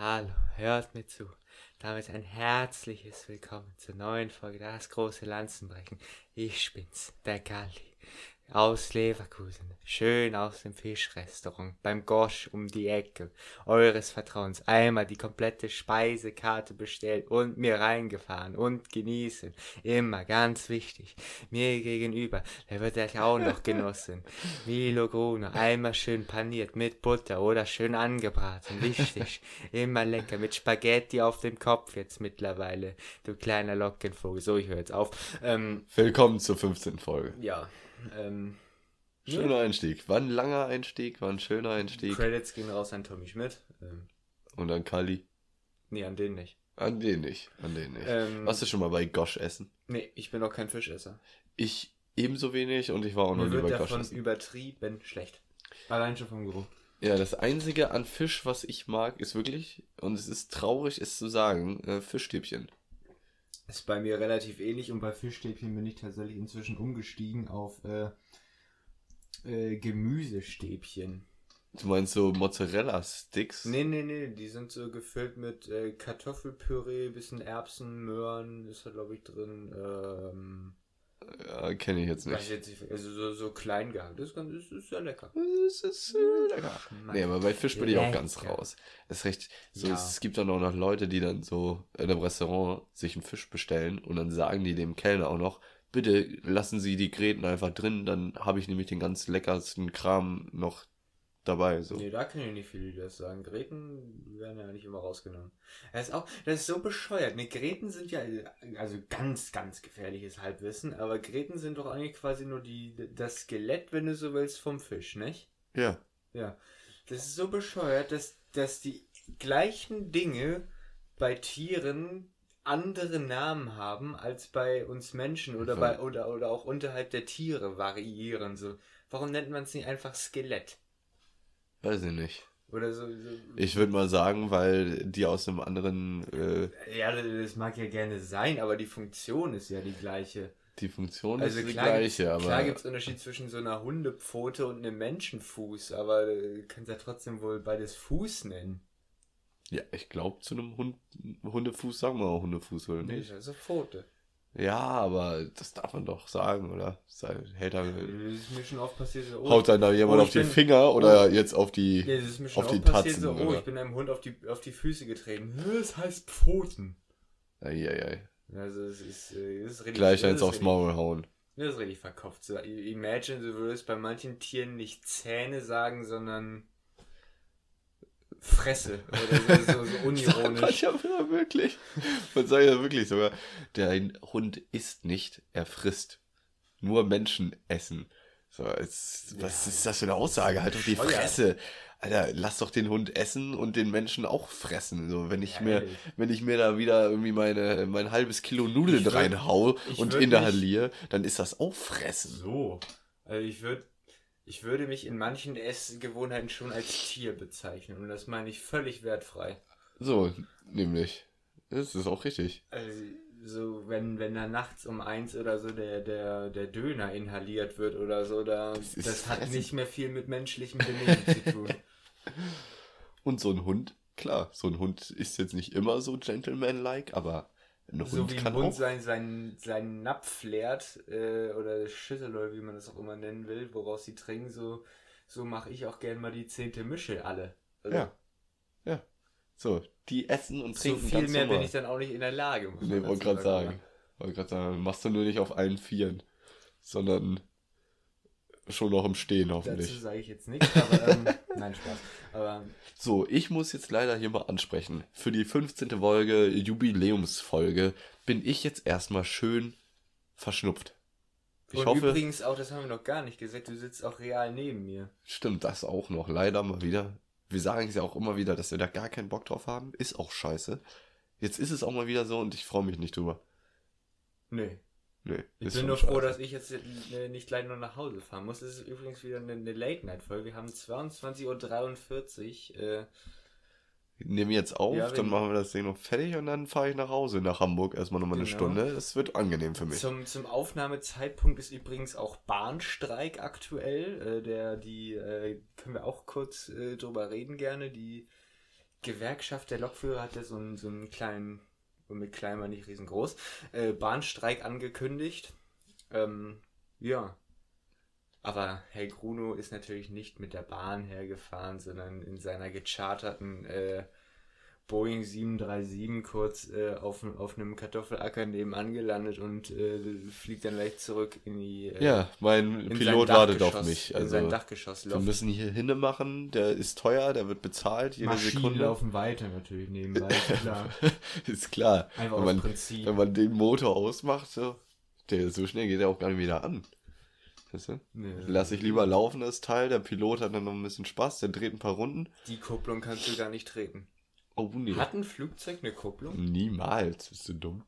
Hallo, hört mir zu. Damit ein herzliches Willkommen zur neuen Folge Das große Lanzenbrechen. Ich bin's, der Galli aus Leverkusen, schön aus dem Fischrestaurant beim Gosch um die Ecke eures Vertrauens einmal die komplette Speisekarte bestellt und mir reingefahren und genießen. Immer ganz wichtig. Mir gegenüber, der wird euch auch noch genossen. Milo Gruner, einmal schön paniert mit Butter oder schön angebraten. Wichtig. Immer lecker mit Spaghetti auf dem Kopf jetzt mittlerweile. Du kleiner Lockenvogel. So, ich höre jetzt auf. Ähm, Willkommen zur 15. Folge. ja. Ähm, Schöner Einstieg. War ein langer Einstieg, war ein schöner Einstieg. Credits gehen raus an Tommy Schmidt. Ähm, Und dann Kali. nee, an den nicht. An den nicht. An den nicht. Ähm, Warst du schon mal bei Gosch essen? Nee, ich bin auch kein Fischesser. Ich ebenso wenig und ich war auch noch nie bei Gosch davon essen. übertrieben schlecht. Allein schon vom Geruch. Ja, das einzige an Fisch, was ich mag, ist wirklich, und es ist traurig, es zu sagen, äh, Fischstäbchen. Ist bei mir relativ ähnlich und bei Fischstäbchen bin ich tatsächlich inzwischen umgestiegen auf äh, äh, Gemüsestäbchen. Du meinst so Mozzarella-Sticks? Nee, nee, nee, die sind so gefüllt mit äh, Kartoffelpüree, bisschen Erbsen, Möhren, ist da glaube ich drin. Ähm, Ja, kenne ich jetzt weiß nicht. ich jetzt nicht, also so, so klein gehabt. Das ist, ganz, ist sehr lecker. Das ist äh, lecker. Nee, aber bei Fisch bin ich auch ganz raus. Es recht, so, Ja. es gibt dann auch noch Leute, die dann so in einem Restaurant sich einen Fisch bestellen und dann sagen die dem Kellner auch noch, bitte lassen Sie die Gräten einfach drin, dann habe ich nämlich den ganz leckersten Kram noch dabei. So. Nee, da kenne ich nicht viele, die das sagen. Gräten werden ja nicht immer rausgenommen. Das ist auch, das ist so bescheuert. Ne, Gräten sind ja, also ganz, ganz gefährliches Halbwissen, aber Gräten sind doch eigentlich quasi nur die, das Skelett, wenn du so willst, vom Fisch, nicht? Ja. Ja. Das ist so bescheuert, dass, dass die gleichen Dinge bei Tieren andere Namen haben als bei uns Menschen oder bei oder, oder auch unterhalb der Tiere variieren. So. Warum nennt man es nicht einfach Skelett? Weiß ich nicht. Oder so. so Ich würde mal sagen, weil die aus einem anderen, äh, ja, das mag ja gerne sein, aber die Funktion ist ja die gleiche. die Funktion Also ist die gleiche, aber klar gibt es Unterschied zwischen so einer Hundepfote und einem Menschenfuß, aber du kannst ja trotzdem wohl beides Fuß nennen. ja, ich glaube zu einem Hund, Hundefuß sagen wir auch Hundefuß, oder Nee, nicht? ist also Pfote. Ja, aber das darf man doch sagen, oder? Sei- Hält er, Das ist mir schon oft passiert. Oh, Haut dann da jemand oh, auf die bin- Finger oder jetzt auf die. Ja, das ist mir schon auf oft die passiert, Tatzen, so, oh, oder? ich bin einem Hund auf die, auf die Füße getreten. Das heißt Pfoten. Eieiei. Also es ist, das ist richtig, Gleich eins aufs Maul hauen. Das ist richtig verkopft. So, imagine, du würdest bei manchen Tieren nicht Zähne sagen, sondern Fresse. Oder so, so, so unironisch. ja wirklich. Man sagt ja wirklich sogar, der Hund isst nicht, er frisst. Nur Menschen essen. So, jetzt, was ist das für eine Aussage? Halt auf die. Fresse. Alter, lass doch den Hund essen und den Menschen auch fressen. So, wenn ich Ja, mir, wenn ich mir da wieder irgendwie meine, mein halbes Kilo Nudeln Ich würd- reinhau ich und inhaliere, dann ist das auch fressen. So. Also ich würde ich würde mich in manchen Essgewohnheiten schon als Tier bezeichnen. Und das meine ich völlig wertfrei. So, nämlich. Das ist auch richtig. Also, so, wenn, wenn da nachts um eins oder so der, der, der Döner inhaliert wird oder so, da, das, ist hat nicht mehr viel mit menschlichem Benehmen zu tun. Und so ein Hund, klar, so ein Hund ist jetzt nicht immer so gentleman-like, aber ein Hund so wie ein Hund seinen sein, sein Napf leert, äh, oder Schüssel oder wie man das auch immer nennen will, woraus sie trinken, so, so mache ich auch gern mal die zehnte Mische alle. Also, Ja. Ja. So, die essen und So trinken viel ganz mehr bin ich dann auch nicht in der Lage. muss Nee, wollte gerade sagen. Wollte gerade sagen, machst du nur nicht auf allen Vieren, sondern schon noch im Stehen Dazu hoffentlich. sage ich jetzt nichts, aber ähm, nein, Spaß. Aber So, ich muss jetzt leider hier mal ansprechen. Für die 15. Folge, Jubiläumsfolge, bin ich jetzt erstmal schön verschnupft. Ich und hoffe, übrigens auch, das haben wir noch gar nicht gesagt, du sitzt auch real neben mir. stimmt das auch noch. Leider mal wieder. Wir sagen es ja auch immer wieder, dass wir da gar keinen Bock drauf haben. Ist auch scheiße. Jetzt ist es auch mal wieder so und ich freue mich nicht drüber. Nee. Nee, Ich bin nur froh, scheiße. dass ich jetzt äh, nicht gleich nur nach Hause fahren muss. Es ist übrigens wieder eine, eine Late-Night-Folge. Wir haben 22.43 Uhr. Äh, Nehmen jetzt auf, Ja, dann machen wir das Ding noch fertig und dann fahre ich nach Hause nach Hamburg erstmal nochmal eine Genau. Stunde. Das wird angenehm für mich. Zum, zum Aufnahmezeitpunkt ist übrigens auch Bahnstreik aktuell. Äh, der, die, äh, können wir auch kurz äh, drüber reden gerne. Die Gewerkschaft der Lokführer hatte so einen, so einen kleinen, mit klein war nicht riesengroß, äh, Bahnstreik angekündigt. Ähm, ja. Aber Herr Gruno ist natürlich nicht mit der Bahn hergefahren, sondern in seiner gecharterten äh, Boeing 737 kurz äh, auf, auf einem Kartoffelacker nebenan gelandet und äh, fliegt dann gleich zurück in die. Äh, Ja, mein in Pilot wartet auf mich. in sein Also, Dachgeschoss wir laufen. müssen hier hinne machen. Der ist teuer, der wird bezahlt jede Maschinen Sekunde. laufen weiter natürlich nebenbei, ist klar. ist klar. Einfach wenn man, Prinzip. wenn man den Motor ausmacht, so, der so schnell geht er auch gar nicht wieder an. Weißt du? Nee. Lass ich lieber laufen, das Teil. Der Pilot hat dann noch ein bisschen Spaß, der dreht ein paar Runden. Die Kupplung kannst du gar nicht treten. Oh, nee. Hat ein Flugzeug eine Kupplung? Niemals, bist du dumm.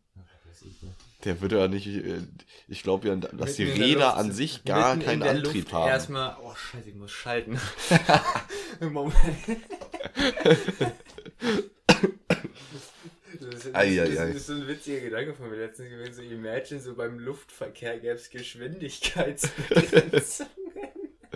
Der würde ja nicht, äh, ich glaube ja, dass die Mitten der Räder Luft an sich gar keinen Antrieb Luft haben. Erstmal, oh scheiße, ich muss schalten. Moment. Das ist, ist, ei. das ist so ein witziger Gedanke von mir letztens gewesen. So, imagine, so beim Luftverkehr gäbe es Geschwindigkeitsbegrenzungen.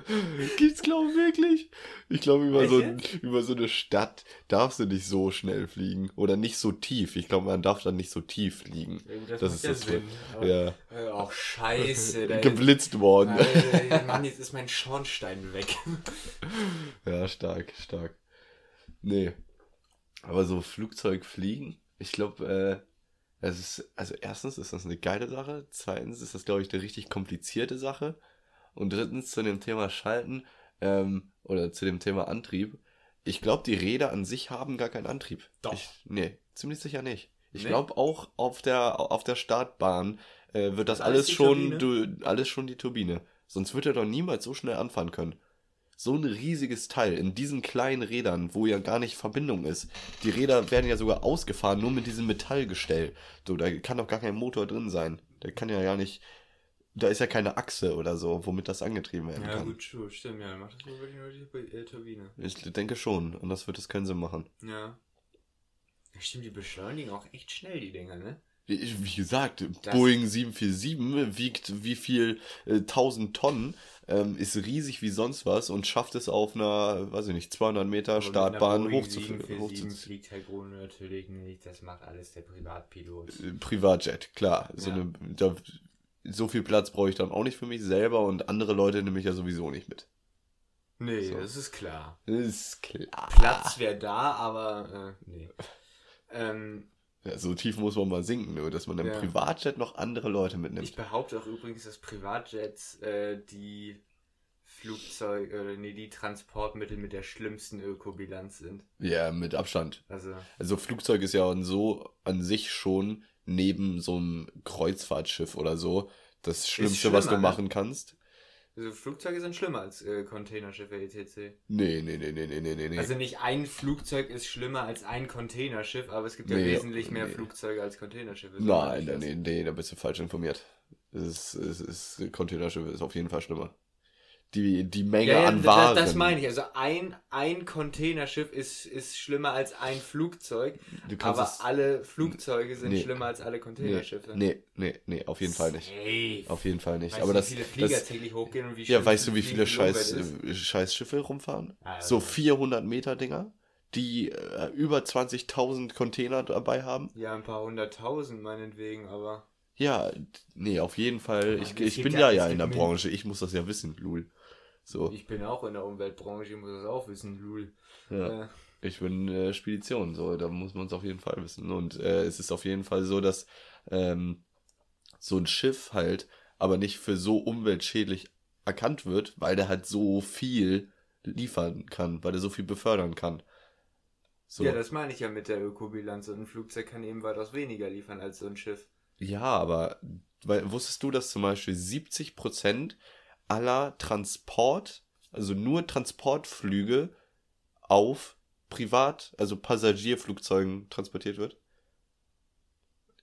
Gibt's, glaube ich, wirklich? Ich glaube, über, so, über so eine Stadt darfst du nicht so schnell fliegen. Oder nicht so tief. Ich glaube, man darf dann nicht so tief fliegen. das, Das macht ist ja das Sinn. Aber, Ja. äh, Ach, scheiße. Geblitzt worden. Alter, Mann, jetzt ist mein Schornstein weg. Ja, stark, stark. Nee. Aber so Flugzeug fliegen, ich glaube, äh, es ist, also erstens ist das eine geile Sache, zweitens ist das, glaube ich, eine richtig komplizierte Sache und drittens zu dem Thema Schalten, ähm, oder zu dem Thema Antrieb. Ich glaube, die Räder an sich haben gar keinen Antrieb. Doch. Ich, nee, ziemlich sicher nicht. Ich Nee? glaube auch auf der, auf der Startbahn äh, wird das Alles alles, schon, du, alles schon die Turbine. Sonst wird er doch niemals so schnell anfahren können. So ein riesiges Teil in diesen kleinen Rädern, wo ja gar nicht Verbindung ist. Die Räder werden ja sogar ausgefahren, nur mit diesem Metallgestell. So, da kann doch gar kein Motor drin sein. Der kann ja gar nicht. Da ist ja keine Achse oder so, womit das angetrieben werden Ja, kann. gut, true, stimmt, ja. Macht das wohl wirklich nur die äh, Turbine. Ich denke schon. Und das wird es keinen Sinn machen. Ja. Ja, Stimmt, die beschleunigen auch echt schnell, die Dinger, ne? Wie, wie gesagt, Das- Boeing 747 wiegt wie viel? Äh, 1000 Tonnen, ähm, ist riesig wie sonst was und schafft es auf einer, weiß ich nicht, 200 Meter Startbahn einer Boeing hochzuf 747 hochzuziehen. fliegt Herr Gruno natürlich nicht. Das macht alles der Privatpilot. Privatjet, klar. So, Ja. eine, da, so viel Platz brauche ich dann auch nicht für mich selber und andere Leute nehme ich ja sowieso nicht mit. Nee, So. das ist klar. Ist klar. Platz wäre da, aber äh, nee. Ähm, Ja, so tief muss man mal sinken, nur dass man im Ja. Privatjet noch andere Leute mitnimmt. ich behaupte auch übrigens, dass Privatjets äh, die Flugzeuge, oder nee, die Transportmittel mit der schlimmsten Ökobilanz sind. Ja, mit Abstand. Also, Also Flugzeug ist ja an so an sich schon neben so einem Kreuzfahrtschiff oder so das Schlimmste, was du ne? machen kannst. also Flugzeuge sind schlimmer als äh, Containerschiffe etc. Nee, nee, nee, nee, nee, nee, nee. Also nicht ein Flugzeug ist schlimmer als ein Containerschiff, aber es gibt ja Nee, wesentlich mehr nee. Flugzeuge als Containerschiffe. Nein, nein, nee, nee, da bist du falsch informiert. Es ist, es ist, Containerschiff ist auf jeden Fall schlimmer. Die, die Menge Ja, ja, an Waren. das meine ich. Also ein, ein Containerschiff ist, ist schlimmer als ein Flugzeug, aber alle Flugzeuge sind Nee. schlimmer als alle Containerschiffe. nee, nee, nee, auf jeden Fall nicht. Safe. Auf jeden Fall nicht. Weißt aber du, das, wie viele Flieger das, täglich hochgehen und wie ja, weißt du, wie viele scheiß, äh, scheiß Schiffe rumfahren? Also. So 400 Meter Dinger, die äh, über 20.000 Container dabei haben. Ja, ein paar hunderttausend meinetwegen, aber. Ja, nee, auf jeden Fall. Aber Ich, ich bin ja- ja in der Branche. Ich muss das ja wissen, Lul. So, Ich bin auch in der Umweltbranche, ich muss das auch wissen, Lul. ja. Äh, Ich bin äh, Spedition, so, da muss man es auf jeden Fall wissen. Und äh, es ist auf jeden Fall so, dass ähm, so ein Schiff halt aber nicht für so umweltschädlich erkannt wird, weil der halt so viel liefern kann, weil der so viel befördern kann. So. Ja, das meine ich ja mit der Ökobilanz. Und ein Flugzeug kann eben weitaus weniger liefern als so ein Schiff. Ja, aber weil, wusstest du, dass zum Beispiel 70% aller Transport, also nur Transportflüge auf Privat, also Passagierflugzeugen transportiert wird?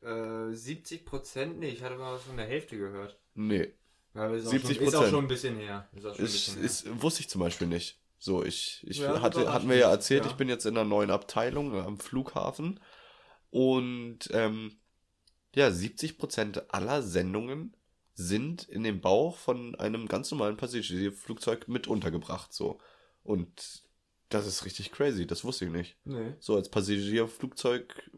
Äh, 70 Prozent? Nee, ich hatte mal was von der Hälfte gehört. Nee. Ja, ist auch 70 schon, ist auch Prozent. schon ein bisschen her. Ist auch schon ein Ist, bisschen her. wusste ich zum Beispiel nicht. So, ich, ich Ja, hatte, hatten wir ja erzählt, ja. ich bin jetzt in einer neuen Abteilung am Flughafen und ähm, ja, 70% aller Sendungen sind in dem Bauch von einem ganz normalen Passagierflugzeug mit untergebracht, so. Und Das ist richtig crazy, das wusste ich nicht. Nee. So als Passagierflugzeug,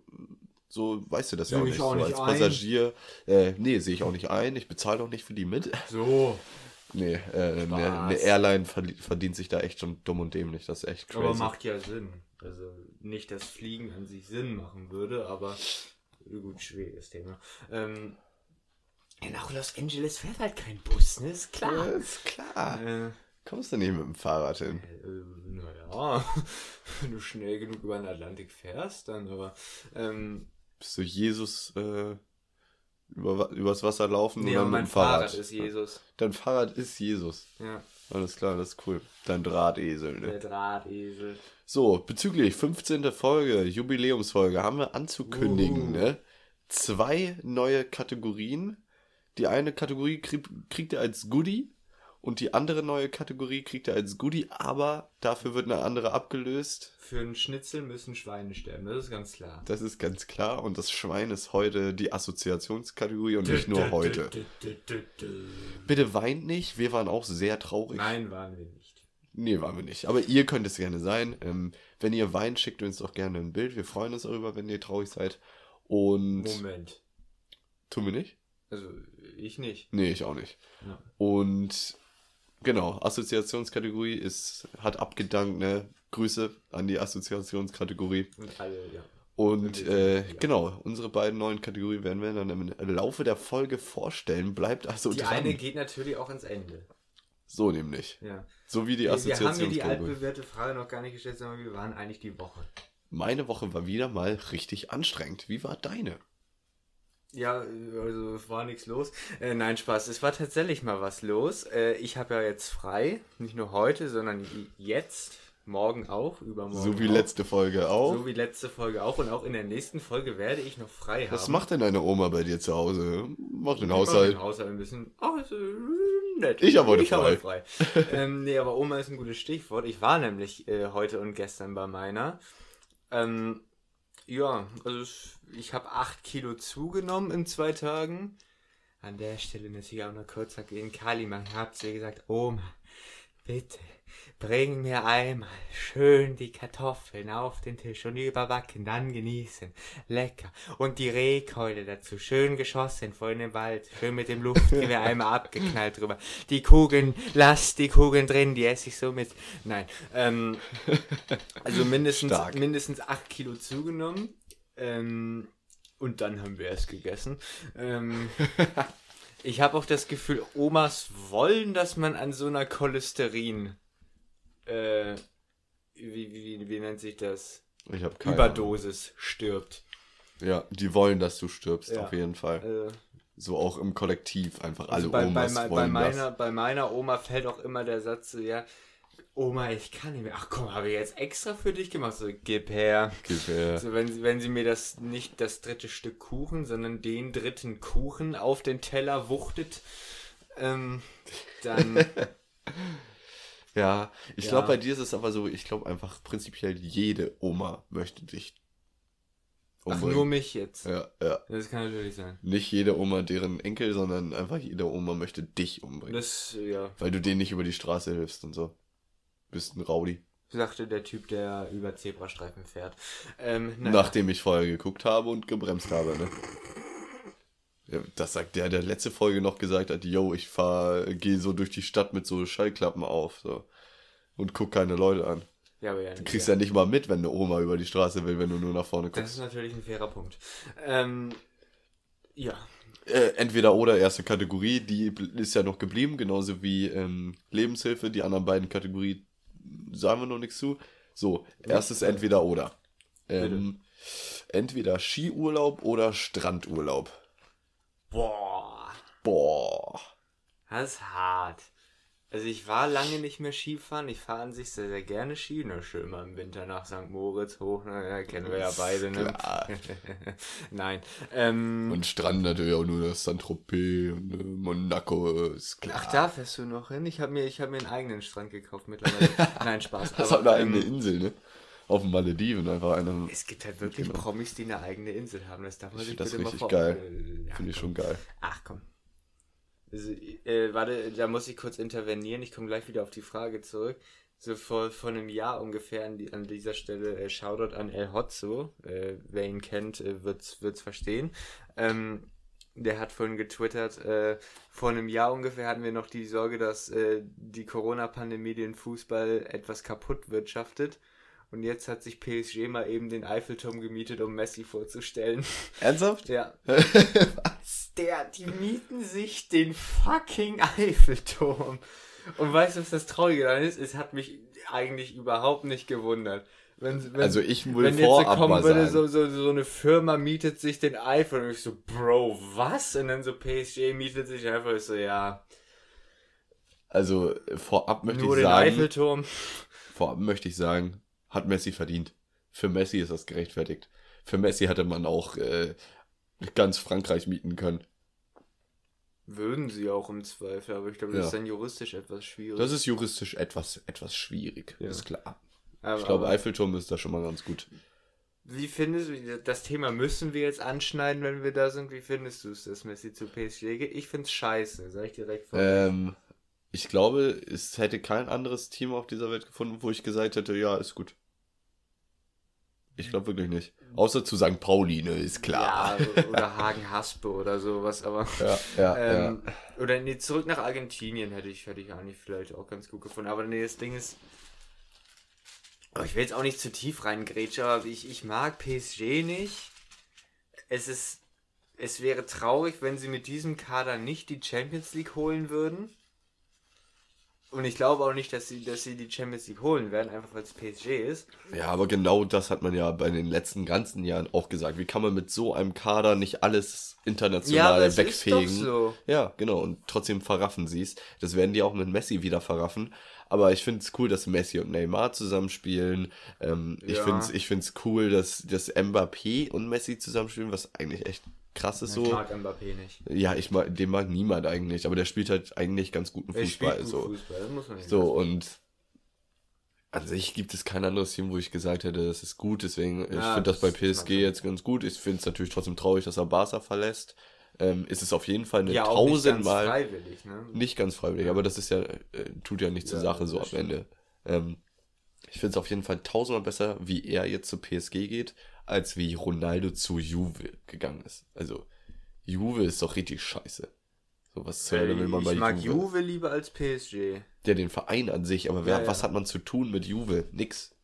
so weißt du das ja Sehe auch ich nicht. auch so nicht als ein. Passagier, äh, nee, sehe ich auch nicht ein. Ich bezahle auch nicht für die mit. So. Nee, äh, eine, eine Airline verdient sich da echt schon dumm und dämlich. Das ist echt crazy. Aber macht ja Sinn. Also nicht, dass Fliegen an sich Sinn machen würde, aber gut, schwieriges Thema. Ähm, ja, nach Los Angeles fährt halt kein Bus, ne? Ist Ja, klar. ist klar. Äh, Kommst du nicht mit dem Fahrrad hin? äh, naja, wenn du schnell genug über den Atlantik fährst, dann aber. Ähm, Bist du Jesus äh, über, übers Wasser laufen nee, oder aber mit mein dem Fahrrad? Fahrrad ist Jesus. Dein Fahrrad ist Jesus. Ja, Alles klar, das ist cool. Dein Drahtesel, ne? der Drahtesel. So, bezüglich 15. Folge, Jubiläumsfolge, haben wir anzukündigen, Uh. ne? Zwei neue Kategorien. Die eine Kategorie krieg, kriegt ihr als Goodie und die andere neue Kategorie kriegt ihr als Goodie, aber dafür wird eine andere abgelöst. Für einen Schnitzel müssen Schweine sterben, das ist ganz klar. Das ist ganz klar und das Schwein ist heute die Assoziationskategorie und nicht nur heute. Bitte weint nicht, wir waren auch sehr traurig. Nein, waren wir nicht. Nee, waren wir nicht. Aber ihr könnt es gerne sein. Ähm, wenn ihr weint, schickt uns doch gerne ein Bild. Wir freuen uns darüber, wenn ihr traurig seid. Und. Moment. Tun wir nicht? Also, ich nicht. Nee, ich auch nicht. Ja. Und genau, Assoziationskategorie ist, hat abgedankt, ne? Grüße an die Assoziationskategorie. Und alle, ja. Und äh, ja. genau, unsere beiden neuen Kategorien werden wir dann im Laufe der Folge vorstellen. Bleibt also Die dran. eine geht natürlich auch ans Ende. so nämlich. Ja. So wie die Wir haben mir die Assoziationskategorie. altbewährte Frage noch gar nicht gestellt, sondern wie waren eigentlich die Woche? Meine Woche war wieder mal richtig anstrengend. Wie war deine? Ja, also es war nichts los. Äh, nein, Spaß. Es war tatsächlich mal was los. Äh, ich habe ja jetzt frei. Nicht nur heute, sondern jetzt. Morgen auch. Übermorgen So wie auch. letzte Folge auch. So wie letzte Folge auch. Und auch in der nächsten Folge werde ich noch frei Was haben. macht denn deine Oma bei dir zu Hause? Macht den Ich mach Haushalt. Den Haushalt ein bisschen. Oh, ist, äh, nett. Ich hab heute ich hab frei. heute frei. ähm, nee, aber Oma ist ein gutes Stichwort. Ich war nämlich äh, heute und gestern bei meiner. Ähm, ja, also es- ich habe 8 Kilo zugenommen in zwei Tagen. An der Stelle natürlich auch noch kurz in Kali machen. Habt ihr gesagt, Oma, bitte bring mir einmal schön die Kartoffeln auf den Tisch und überbacken, dann genießen. Lecker. Und die Rehkeule dazu, schön geschossen vor in den Wald, schön mit dem Luftgewehr einmal abgeknallt drüber. Die Kugeln, lasst die Kugeln drin, die esse ich so mit. Nein, ähm, also mindestens, Stark. mindestens 8 Kilo zugenommen. Ähm, und dann haben wir es gegessen. Ähm, ich habe auch das Gefühl, Omas wollen, dass man an so einer Cholesterin, äh, wie, wie, wie nennt sich das? Ich habe keine Überdosis stirbt. Ahnung. Ja, die wollen, dass du stirbst, Ja. auf jeden Fall. Äh, So auch im Kollektiv, einfach alle also bei, bei, Omas mei- bei, wollen meiner, das. bei meiner Oma fällt auch immer der Satz so, ja, Oma, ich kann nicht mehr. Ach komm, habe ich jetzt extra für dich gemacht. So, gib her. Gib her. Also wenn sie, wenn sie mir das nicht das dritte Stück Kuchen, sondern den dritten Kuchen auf den Teller wuchtet, ähm, dann Ja, ich Ja. glaube, bei dir ist es aber so, ich glaube einfach prinzipiell jede Oma möchte dich ach umbringen. nur mich jetzt. Ja, ja. Das kann natürlich sein. Nicht jede Oma deren Enkel, sondern einfach jede Oma möchte dich umbringen. Das ja, Weil du denen nicht über die Straße hilfst und so. Bist ein Rowdy. sagte der Typ, der über Zebrastreifen fährt. Ähm. Nachdem ich vorher geguckt habe und gebremst habe, ne? Ja, das sagt der, der letzte Folge noch gesagt hat, yo, ich fahr, geh so durch die Stadt mit so Schallklappen auf, so. Und guck keine Leute an. ja, aber ja, Du kriegst ja nicht mal mit, wenn eine Oma über die Straße will, wenn du nur nach vorne Das guckst. ist natürlich ein fairer Punkt. Ähm, ja. Äh, entweder oder erste Kategorie, die ist ja noch geblieben, genauso wie ähm, Lebenshilfe. Die anderen beiden Kategorien sagen wir noch nichts zu. So, erstes entweder oder. Ähm, entweder Skiurlaub oder Strandurlaub. Boah, Boah. das ist hart. Also ich war lange nicht mehr Skifahren. Ich fahre an sich sehr, sehr gerne Ski. Na, schön mal im Winter nach St. Moritz hoch. Na, ja, kennen wir ja beide, ne? Klar. Nein. Ähm, Und Strand natürlich auch nur das Saint-Tropez und äh, Monaco, ist klar. ach, da fährst du noch hin? Ich habe mir, ich hab mir einen eigenen Strand gekauft mittlerweile. Nein, Spaß. Das aber, hat eine eigene ähm, Insel, ne? Auf den Malediven einfach eine. Es gibt halt wirklich Genau. Promis, die eine eigene Insel haben. Das darf man Ich sich bitte mal richtig vor... geil. Äh, ja, Finde ich schon geil. Ach komm. Also, äh, warte, da muss ich kurz intervenieren. Ich komme gleich wieder auf die Frage zurück. so vor, vor einem Jahr ungefähr an, die, an dieser Stelle äh, Shoutout an El Hotzo. Äh, wer ihn kennt, äh, wird's, wird's verstehen. Ähm, der hat vorhin getwittert, äh, vor einem Jahr ungefähr hatten wir noch die Sorge, dass äh, die Corona-Pandemie den Fußball etwas kaputt wirtschaftet. Und jetzt hat sich PSG mal eben den Eiffelturm gemietet, um Messi vorzustellen. Ernsthaft? Ja. Was? Der, die mieten sich den fucking Eiffelturm. Und weißt du, was das Traurige daran ist? Es hat mich eigentlich überhaupt nicht gewundert. Wenn, wenn, Also ich will wenn jetzt so vorab kommen mal würde, so, so, so eine Firma mietet sich den Eiffel und ich so, Bro, was? Und dann so PSG mietet sich einfach ich so, ja, Also vorab möchte nur ich den sagen, Eiffelturm. vorab möchte ich sagen, hat Messi verdient. Für Messi ist das gerechtfertigt. Für Messi hätte man auch äh, ganz Frankreich mieten können. Würden sie auch im Zweifel, aber ich glaube, Ja. das ist dann juristisch etwas schwierig. Das ist juristisch etwas, etwas schwierig, Ja. ist klar. aber, Ich glaube, Eiffelturm ist da schon mal ganz gut. wie findest du, das Thema müssen wir jetzt anschneiden, wenn wir da sind. Wie findest du es, dass Messi zu PSG geht? Ich find's scheiße, sag ich direkt vor. Ähm, ich glaube, es hätte kein anderes Team auf dieser Welt gefunden, wo ich gesagt hätte, ja, ist gut. Ich glaube wirklich nicht. Außer zu St. Pauli, ne, ist klar. Ja, oder Hagen Haspe oder sowas, aber. Ja, ja, Ähm, Oder nee, zurück nach Argentinien hätte ich, hätte ich eigentlich vielleicht auch ganz gut gefunden. Aber nee, das Ding ist. Oh, ich will jetzt auch nicht zu tief reingrätschen, aber ich, ich mag PSG nicht. Es ist. Es wäre traurig, wenn sie mit diesem Kader nicht die Champions League holen würden. Und ich glaube auch nicht, dass sie, dass sie die Champions League holen werden, einfach weil es PSG ist. Ja, aber genau das hat man ja bei den letzten ganzen Jahren auch gesagt. Wie kann man mit so einem Kader nicht alles international es wegfegen? ist doch so. Ja, genau. Und trotzdem verraffen sie es. Das werden die auch mit Messi wieder verraffen. Aber ich finde es cool, dass Messi und Neymar zusammenspielen. Ähm, Ich Ja. finde es ich find's cool, dass, dass Mbappé und Messi zusammenspielen, was eigentlich echt krass ist Ich so. mag Mbappé nicht. Ja, ich mag, den mag niemand eigentlich, aber der spielt halt eigentlich ganz guten spielt Fußball. gut So. Fußball, das muss man nicht So, und an sich gibt es kein anderes Team, wo ich gesagt hätte, das ist gut. Deswegen, ich Ja, finde das bei das- mag PSG jetzt ganz gut. Ich finde es natürlich trotzdem traurig, dass er Barca verlässt. Ähm, ist es auf jeden Fall eine Ja, auch nicht ganz tausendmal freiwillig, ne? nicht ganz freiwillig, aber das ist ja, äh, tut ja nicht zur Ja, Sache so am Ende. Ähm, ich finde es auf jeden Fall tausendmal besser, wie er jetzt zu PSG geht, als wie Ronaldo zu Juve gegangen ist. Also, Juve ist doch richtig scheiße. So, was zur Hölle will man bei ich mag Juve? Juve lieber als PSG. Ja, den Verein an sich, aber wer, Ja, ja. was hat man zu tun mit Juve? Nix.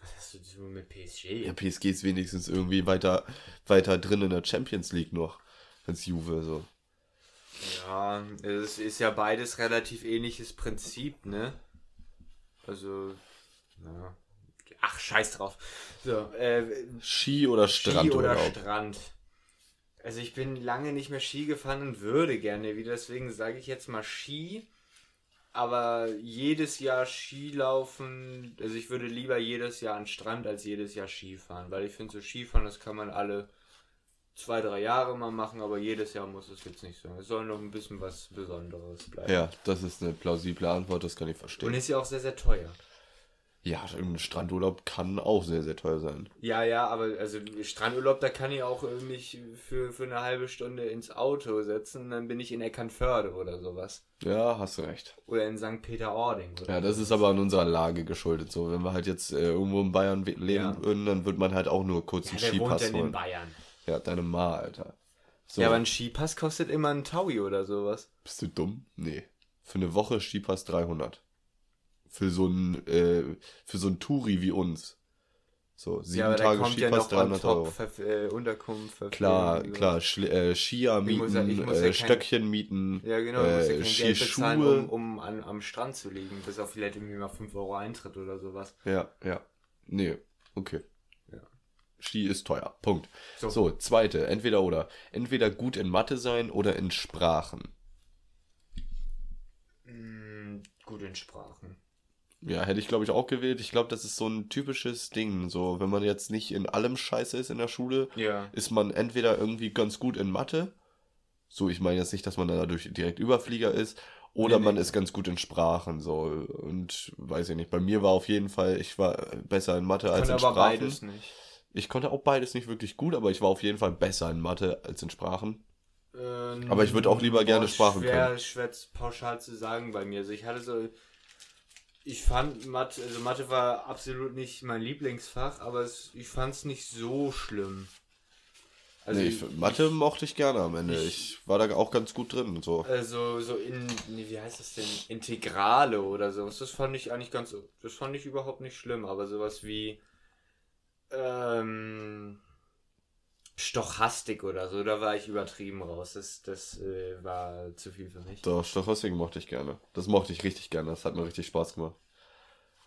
Was hast du zu tun mit PSG? Ja, PSG ist wenigstens irgendwie weiter, weiter drin in der Champions League noch, als Juve, so. Ja, es ist ja beides relativ ähnliches Prinzip, ne? Also, ja. Ach, scheiß drauf. So, äh, Ski oder Ski Strandurlaub? oder Strand. Also ich bin lange nicht mehr Ski gefahren und würde gerne wieder, deswegen sage ich jetzt mal Ski. Aber jedes Jahr Skilaufen, also ich würde lieber jedes Jahr an Strand als jedes Jahr Skifahren, weil ich finde so Skifahren, das kann man alle zwei, drei Jahre mal machen, aber jedes Jahr muss es jetzt nicht sein. Es soll noch ein bisschen was Besonderes bleiben. Ja, das ist eine plausible Antwort, das kann ich verstehen. Und ist ja auch sehr, sehr teuer. Ja, ein Strandurlaub kann auch sehr, sehr teuer sein. Ja, ja, aber also Strandurlaub, da kann ich auch mich für, für eine halbe Stunde ins Auto setzen, dann bin ich in Eckernförde oder sowas. Ja, hast du recht. Oder in St. Peter-Ording. Ja, das ist aber an unserer Lage geschuldet. So, wenn wir halt jetzt äh, irgendwo in Bayern leben Ja. würden, dann wird man halt auch nur kurz einen Ja, wohnt Skipass denn in. Bayern? Ja, deine Ma, Alter. So, Ja, aber ein Skipass kostet immer einen Taui oder sowas. bist du dumm? Nee. Für eine Woche Skipass 300. Für so ein, äh, für so ein Touri wie uns. So, sieben ja, Tage ja Skipass, on 300 top Euro. Ver äh, Unterkunft, Verpflegung Klar, so. klar, Schli äh, Skier mieten, ja- ja äh, kein- Stöckchen mieten, Ja, genau, ja äh, kein Geld bezahlen, Skischuhe. um, um an, am Strand zu liegen, bis auf vielleicht irgendwie mal 5 Euro Eintritt oder sowas. Ja, ja. Nee, okay. Ja. Ski ist teuer. Punkt. So. So. zweite, entweder oder. Entweder gut in Mathe sein oder in Sprachen. Mm, gut in Sprachen. Ja, hätte ich glaube ich auch gewählt. Ich glaube, das ist so ein typisches Ding. So, wenn man jetzt nicht in allem scheiße ist in der Schule, Ja. ist man entweder irgendwie ganz gut in Mathe. So, ich meine jetzt nicht, dass man dann dadurch direkt Überflieger ist. Oder Nee, man nee. ist ganz gut in Sprachen, so. Und weiß ich nicht. Bei mir war auf jeden Fall, ich war besser in Mathe als Kann in aber Sprachen. beides nicht. Ich konnte auch beides nicht wirklich gut, aber ich war auf jeden Fall besser in Mathe als in Sprachen. Ähm, Aber ich würd auch lieber gerne Sprachen schwer, können. Schwer pauschal zu sagen bei mir. Also ich hatte so. Ich fand Mathe, also Mathe war absolut nicht mein Lieblingsfach, aber es, ich fand es nicht so schlimm. Also nee, ich, Mathe mochte ich gerne am Ende. Ich, war da auch ganz gut drin und so. Also so in, nee, wie heißt das denn? Integrale oder sowas. Das fand ich eigentlich ganz, das fand ich überhaupt nicht schlimm, aber sowas wie ähm, Stochastik oder so, da war ich übertrieben raus. Das, das äh, war zu viel für mich. Doch, Stochastik mochte ich gerne. Das mochte ich richtig gerne. Das hat mir richtig Spaß gemacht.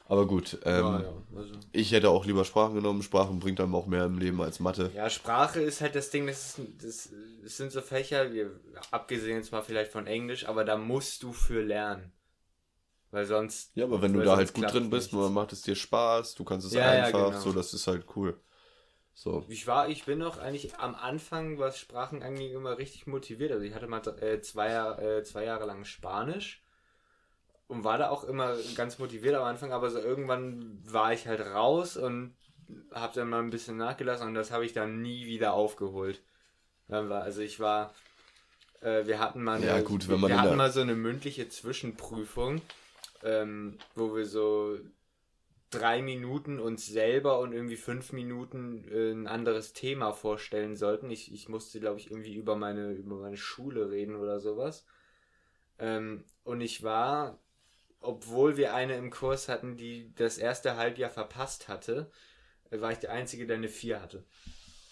Aber gut, ähm, ja, ja. Also. ich hätte auch lieber Sprachen genommen. Sprachen bringt einem auch mehr im Leben als Mathe. Ja, Sprache ist halt das Ding, das, ist, das, das sind so Fächer, wir, abgesehen jetzt mal vielleicht von Englisch, aber da musst du für lernen. Weil sonst. Ja, aber wenn du da halt gut drin bist, nichts. macht es dir Spaß, du kannst es ja, einfach, genau. so, das ist halt cool. So. Ich war, ich bin noch eigentlich am Anfang, was Sprachen angeht, immer richtig motiviert. Also ich hatte mal äh, zwei, äh, zwei Jahre lang Spanisch und war da auch immer ganz motiviert am Anfang, aber so irgendwann war ich halt raus und habe dann mal ein bisschen nachgelassen und das habe ich dann nie wieder aufgeholt. Also ich war, äh, wir hatten mal, eine, ja, gut, wenn man wir hatten mal so eine mündliche Zwischenprüfung, ähm, wo wir so drei Minuten uns selber und irgendwie fünf Minuten äh, ein anderes Thema vorstellen sollten. Ich, ich musste, glaube ich, irgendwie über meine, über meine Schule reden oder sowas. Ähm, und ich war obwohl wir eine im Kurs hatten, die das erste Halbjahr verpasst hatte, war ich der Einzige, der eine 4 hatte.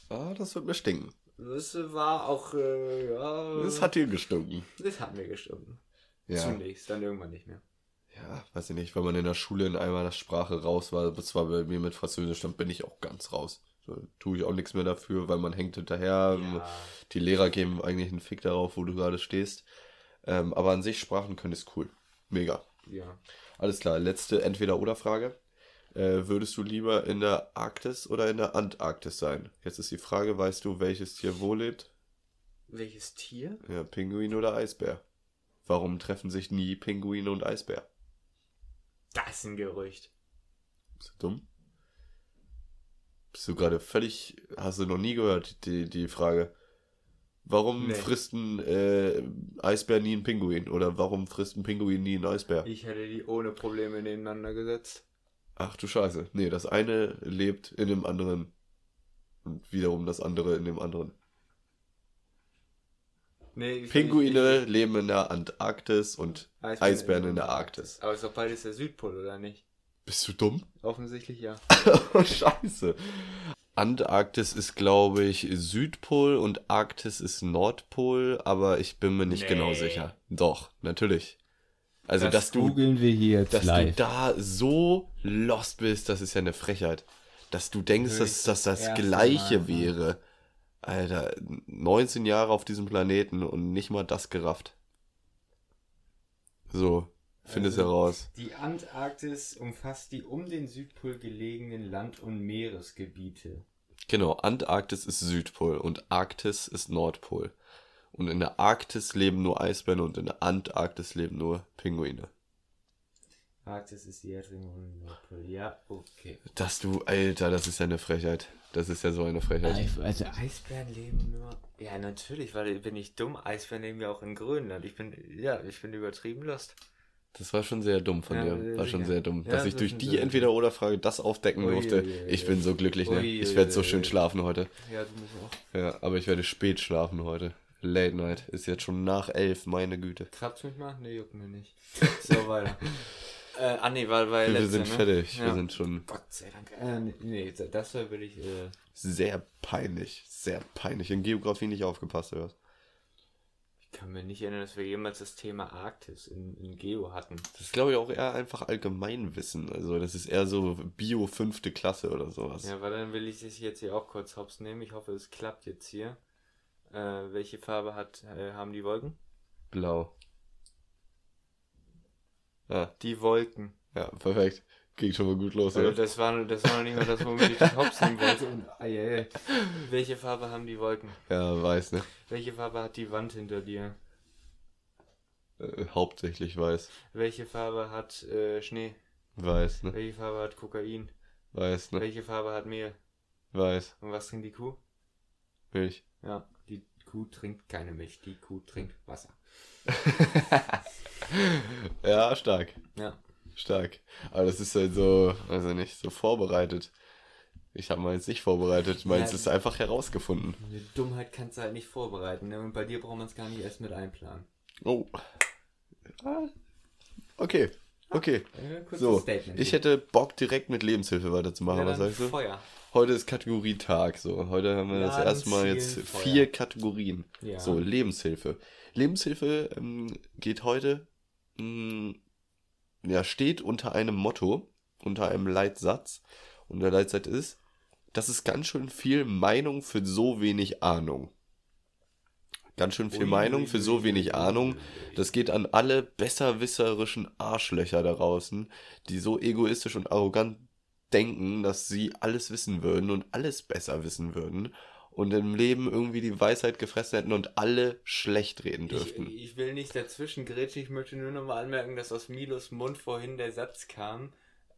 Ah, das wird mir stinken. Das war auch, äh, ja. Das hat dir gestunken. Das hat mir gestunken. Ja. Zunächst, dann irgendwann nicht mehr. Ja, weiß ich nicht, wenn man in der Schule in einmal der Sprache raus war, das war bei mir mit Französisch, dann bin ich auch ganz raus. So, tue ich auch nichts mehr dafür, weil man hängt hinterher. Ja. Die Lehrer geben eigentlich einen Fick darauf, wo du gerade stehst. Ähm, aber an sich Sprachen können ist cool. Mega. Ja. Alles klar, letzte Entweder-Oder-Frage. Äh, würdest du lieber in der Arktis oder in der Antarktis sein? Jetzt ist die Frage, weißt du, welches Tier wo lebt? Welches Tier? Ja, Pinguin oder Eisbär. Warum treffen sich nie Pinguin und Eisbär? Das ist ein Gerücht. Bist du dumm? Bist du gerade völlig, hast du noch nie gehört, die, die Frage? Warum nee. frisst ein äh, Eisbär nie einen Pinguin? Oder warum frisst ein Pinguin nie einen Eisbär? Ich hätte die ohne Probleme nebeneinander gesetzt. Ach du Scheiße. Nee, das eine lebt in dem anderen. Und wiederum das andere in dem anderen. Nee, Pinguine ich, ich, leben in der Antarktis und Eisbären, Eisbären in der Arktis. Aber ist doch beides der Südpol, oder nicht? Bist du dumm? Offensichtlich ja. Scheiße. Antarktis ist, glaube ich, Südpol und Arktis ist Nordpol, aber ich bin mir nicht nee. genau sicher. Doch, natürlich. Also, das dass du, wir hier jetzt dass live. du da so lost bist, das ist ja eine Frechheit. Dass du denkst, dass, dass das Gleiche Mal. wäre. Alter, 19 Jahre auf diesem Planeten und nicht mal das gerafft. So, finde also, es heraus. Die Antarktis umfasst die um den Südpol gelegenen Land- und Meeresgebiete. Genau, Antarktis ist Südpol und Arktis ist Nordpol. Und in der Arktis leben nur Eisbären und in der Antarktis leben nur Pinguine. Arktis ist die Erdringe und Nordpol. Ja, okay. Dass du, Alter, das ist ja eine Frechheit. Das ist ja so eine Frechheit. Also Eisbären leben nur. Ja, natürlich, weil bin ich dumm. Eisbären leben ja auch in Grönland. Ich bin, ja, ich bin übertrieben lost. Das war schon sehr dumm von ja, dir. War schon sehr dumm. Ja, dass ich durch die Entweder-Oder-Frage das aufdecken ui, durfte. Ui, ui, ich bin so glücklich, ne? ich werde so schön schlafen heute. Ja, du musst auch. Ja, aber ich werde spät schlafen heute. Late Night. Ist jetzt schon nach elf, meine Güte. Krabbt mich mal? Ne, juckt mir nicht. So, weiter. äh, ah, nee, weil, weil Wir letzte, sind ne? fertig. Wir sind schon. Gott sei Dank. Äh, nee, das will ich. Äh... Sehr peinlich. Sehr peinlich. In Geografie nicht aufgepasst, oder was? kann mir nicht erinnern, dass wir jemals das Thema Arktis in, in Geo hatten. Das ist, glaube ich, auch eher einfach Allgemeinwissen. Also, das ist eher so Bio fünfte Klasse oder sowas. Ja, weil dann will ich das jetzt hier auch kurz hops nehmen. Ich hoffe, es klappt jetzt hier. Äh, welche Farbe hat, äh, haben die Wolken? Blau. Ah. Die Wolken. Ja, perfekt. Ging schon mal gut los, oder? Das war, das war noch nicht mal das, womit ich das Hops nehmen wollte. Ah, yeah. Welche Farbe haben die Wolken? Ja, weiß, ne? Welche Farbe hat die Wand hinter dir? Äh, hauptsächlich weiß. Welche Farbe hat äh, Schnee? Weiß, ne? Welche Farbe hat Kokain? Weiß, ne? Welche Farbe hat Mehl? Weiß. Und was trinkt die Kuh? Milch. Ja, die Kuh trinkt keine Milch, die Kuh trinkt Wasser. ja, stark. Ja. Stark. Aber das ist halt so, also nicht, so vorbereitet. Ich habe meins nicht vorbereitet, meins Ja. ist einfach herausgefunden. Eine Dummheit kannst du halt nicht vorbereiten. Ne? Und bei dir braucht man es gar nicht erst mit einplanen. Oh. Ah, Okay, okay. So, Statement. ich hätte Bock direkt mit Lebenshilfe weiterzumachen, ja, was sagst du? Feuer. Heute ist Kategorietag, so. Heute haben wir das erste Mal jetzt Feuer. vier Kategorien. Ja. So, Lebenshilfe. Lebenshilfe ähm, geht heute, mh, ja, steht unter einem Motto, unter einem Leitsatz. Und der Leitsatz ist, das ist ganz schön viel Meinung für so wenig Ahnung. Ganz schön viel Meinung für so wenig Ahnung. Das geht an alle besserwisserischen Arschlöcher da draußen, die so egoistisch und arrogant denken, dass sie alles wissen würden und alles besser wissen würden und im Leben irgendwie die Weisheit gefressen hätten und alle schlecht reden Ich, dürften. ich will nicht dazwischen grätschen, ich möchte nur noch mal anmerken, dass aus Milos Mund vorhin der Satz kam,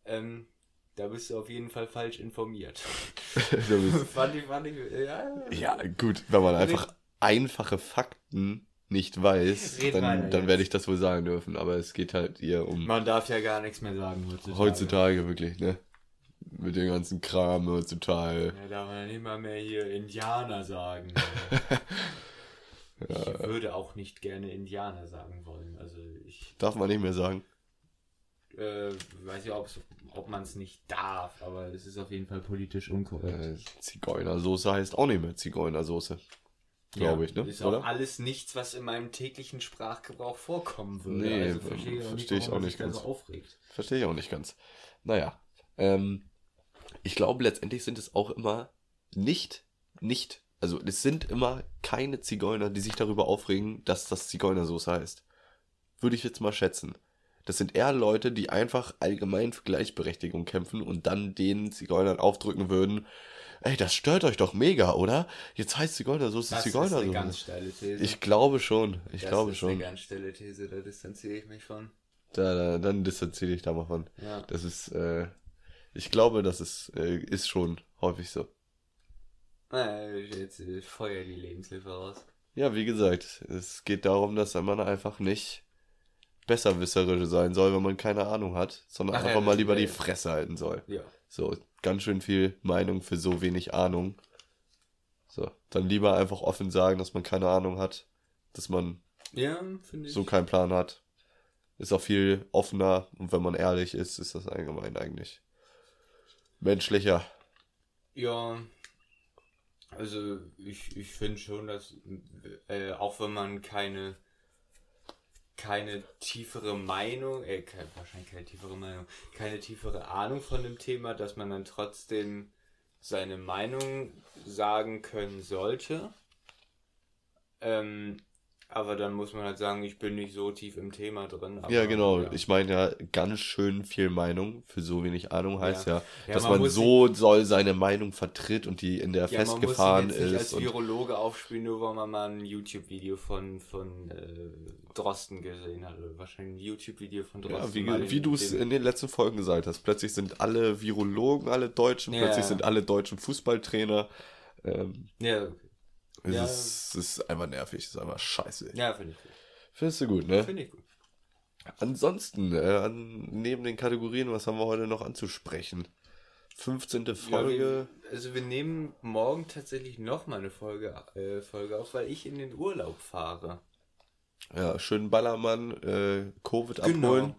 ähm, da bist du auf jeden Fall falsch informiert. Fand ich, fand ich, ja. ja, gut, wenn man einfach einfache Fakten nicht weiß, Red dann, dann werde ich das wohl sagen dürfen. Aber es geht halt hier um Man darf ja gar nichts mehr sagen heutzutage. heutzutage wirklich, ne? Mit dem ganzen Kram heutzutage. Ja, darf man nicht mal mehr hier Indianer sagen. Ich würde auch nicht gerne Indianer sagen wollen. Also ich Darf man nicht mehr sagen. äh, weiß ja, ob's- ob man es nicht darf, aber es ist auf jeden Fall politisch unkorrekt. Äh, Zigeunersoße heißt auch nicht mehr Zigeunersoße. Glaube ich, ne? Ist Oder? auch alles nichts, was in meinem täglichen Sprachgebrauch vorkommen würde. Nee, also verstehe ich auch nicht, verstehe ich auch nicht ganz. Verstehe ich auch nicht ganz. Naja. Ähm, ich glaube, letztendlich sind es auch immer nicht, nicht, also es sind immer keine Zigeuner, die sich darüber aufregen, dass das Zigeunersoße heißt. Würde ich jetzt mal schätzen. Das sind eher Leute, die einfach allgemein für Gleichberechtigung kämpfen und dann den Zigeunern aufdrücken würden, ey, das stört euch doch mega, oder? Jetzt heißt Zigeunersoße Das ist eine Zigeunersoße. ganz steile These. Ich glaube schon, ich das glaube ist schon. eine ganz steile These, da distanziere ich mich von. Da, da, dann distanziere ich da mal von. Ja. Das ist, äh, ich glaube, das ist, äh, ist schon häufig so. Äh, jetzt äh, feuer die Lebenshilfe raus. Ja, wie gesagt, es geht darum, dass man einfach nicht besserwisserisch sein soll, wenn man keine Ahnung hat, sondern Ach ja, einfach mal das- lieber ja, die ja. Fresse halten soll. Ja. So, ganz schön viel Meinung für so wenig Ahnung. So, dann lieber einfach offen sagen, dass man keine Ahnung hat, dass man Ja, so keinen Plan hat. Ist auch viel offener und wenn man ehrlich ist, ist das allgemein eigentlich menschlicher. Ja, also ich, ich finde schon, dass äh, auch wenn man keine keine tiefere Meinung, äh, ke- wahrscheinlich keine tiefere Meinung, keine tiefere Ahnung von dem Thema, dass man dann trotzdem seine Meinung sagen können sollte. Ähm, aber dann muss man halt sagen, ich bin nicht so tief im Thema drin. Aber, ja, genau. ja. Ich meine ja, ganz schön viel Meinung für so wenig Ahnung heißt ja, Ja, dass man man, so soll seine Meinung vertritt und die in der Ja, man muss festgefahren jetzt nicht ist. als Und, Virologe aufspielen, nur weil man mal ein YouTube-Video von, von äh, Drosten gesehen hat. Oder wahrscheinlich ein YouTube-Video von Drosten. ja, wie, wie du es in den letzten Folgen gesagt hast. Plötzlich sind alle Virologen, alle Deutschen, Ja. plötzlich sind alle deutschen Fußballtrainer. Ähm, Ja. Es, Ja. ist, es ist einfach nervig, es ist einfach scheiße. ja finde ich gut. Findest du gut, ne? Finde ich gut. Ansonsten, äh, an, neben den Kategorien, was haben wir heute noch anzusprechen? 15. Ja, Folge. wir, also wir nehmen morgen tatsächlich noch mal eine Folge, äh, Folge auf, weil ich in den Urlaub fahre. Ja, schön Ballermann, äh, Covid Genau. abholen.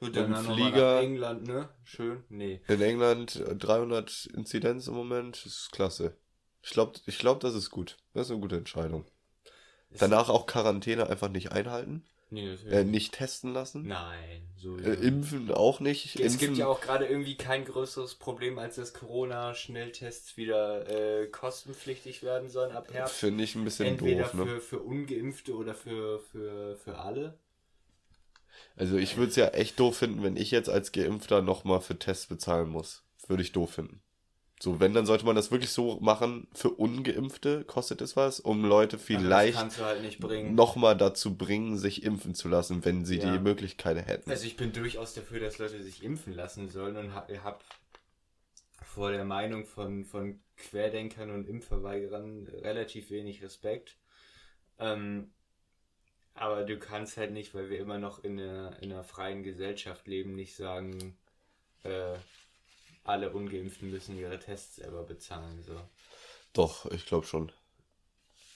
Und dann Im Flieger. nach England, ne? Schön? Nee. In England äh, 300 Inzidenz im Moment, ist klasse. Ich glaube, ich glaub, das ist gut. Das ist eine gute Entscheidung. Ist- Danach auch Quarantäne einfach nicht einhalten, Nee, äh, nicht testen lassen. Nein, so Äh, impfen auch nicht. Es impfen, gibt ja auch gerade irgendwie kein größeres Problem, als dass Corona-Schnelltests wieder äh, kostenpflichtig werden sollen ab Herbst. Finde ich ein bisschen Entweder doof, ne? für, für Ungeimpfte oder für, für, für alle. Also ich würde es ja echt doof finden, wenn ich jetzt als Geimpfter nochmal für Tests bezahlen muss. Würde ich doof finden. So, wenn, dann sollte man das wirklich so machen, für Ungeimpfte kostet es was, um Leute vielleicht halt nochmal dazu bringen, sich impfen zu lassen, wenn sie Ja. die Möglichkeit hätten. Also ich bin durchaus dafür, dass Leute sich impfen lassen sollen und hab, hab vor der Meinung von, von Querdenkern und Impfverweigerern relativ wenig Respekt. Ähm, Aber du kannst halt nicht, weil wir immer noch in einer, in einer freien Gesellschaft leben, nicht sagen, äh, alle Ungeimpften müssen ihre Tests selber bezahlen. So. Doch, ich glaube schon.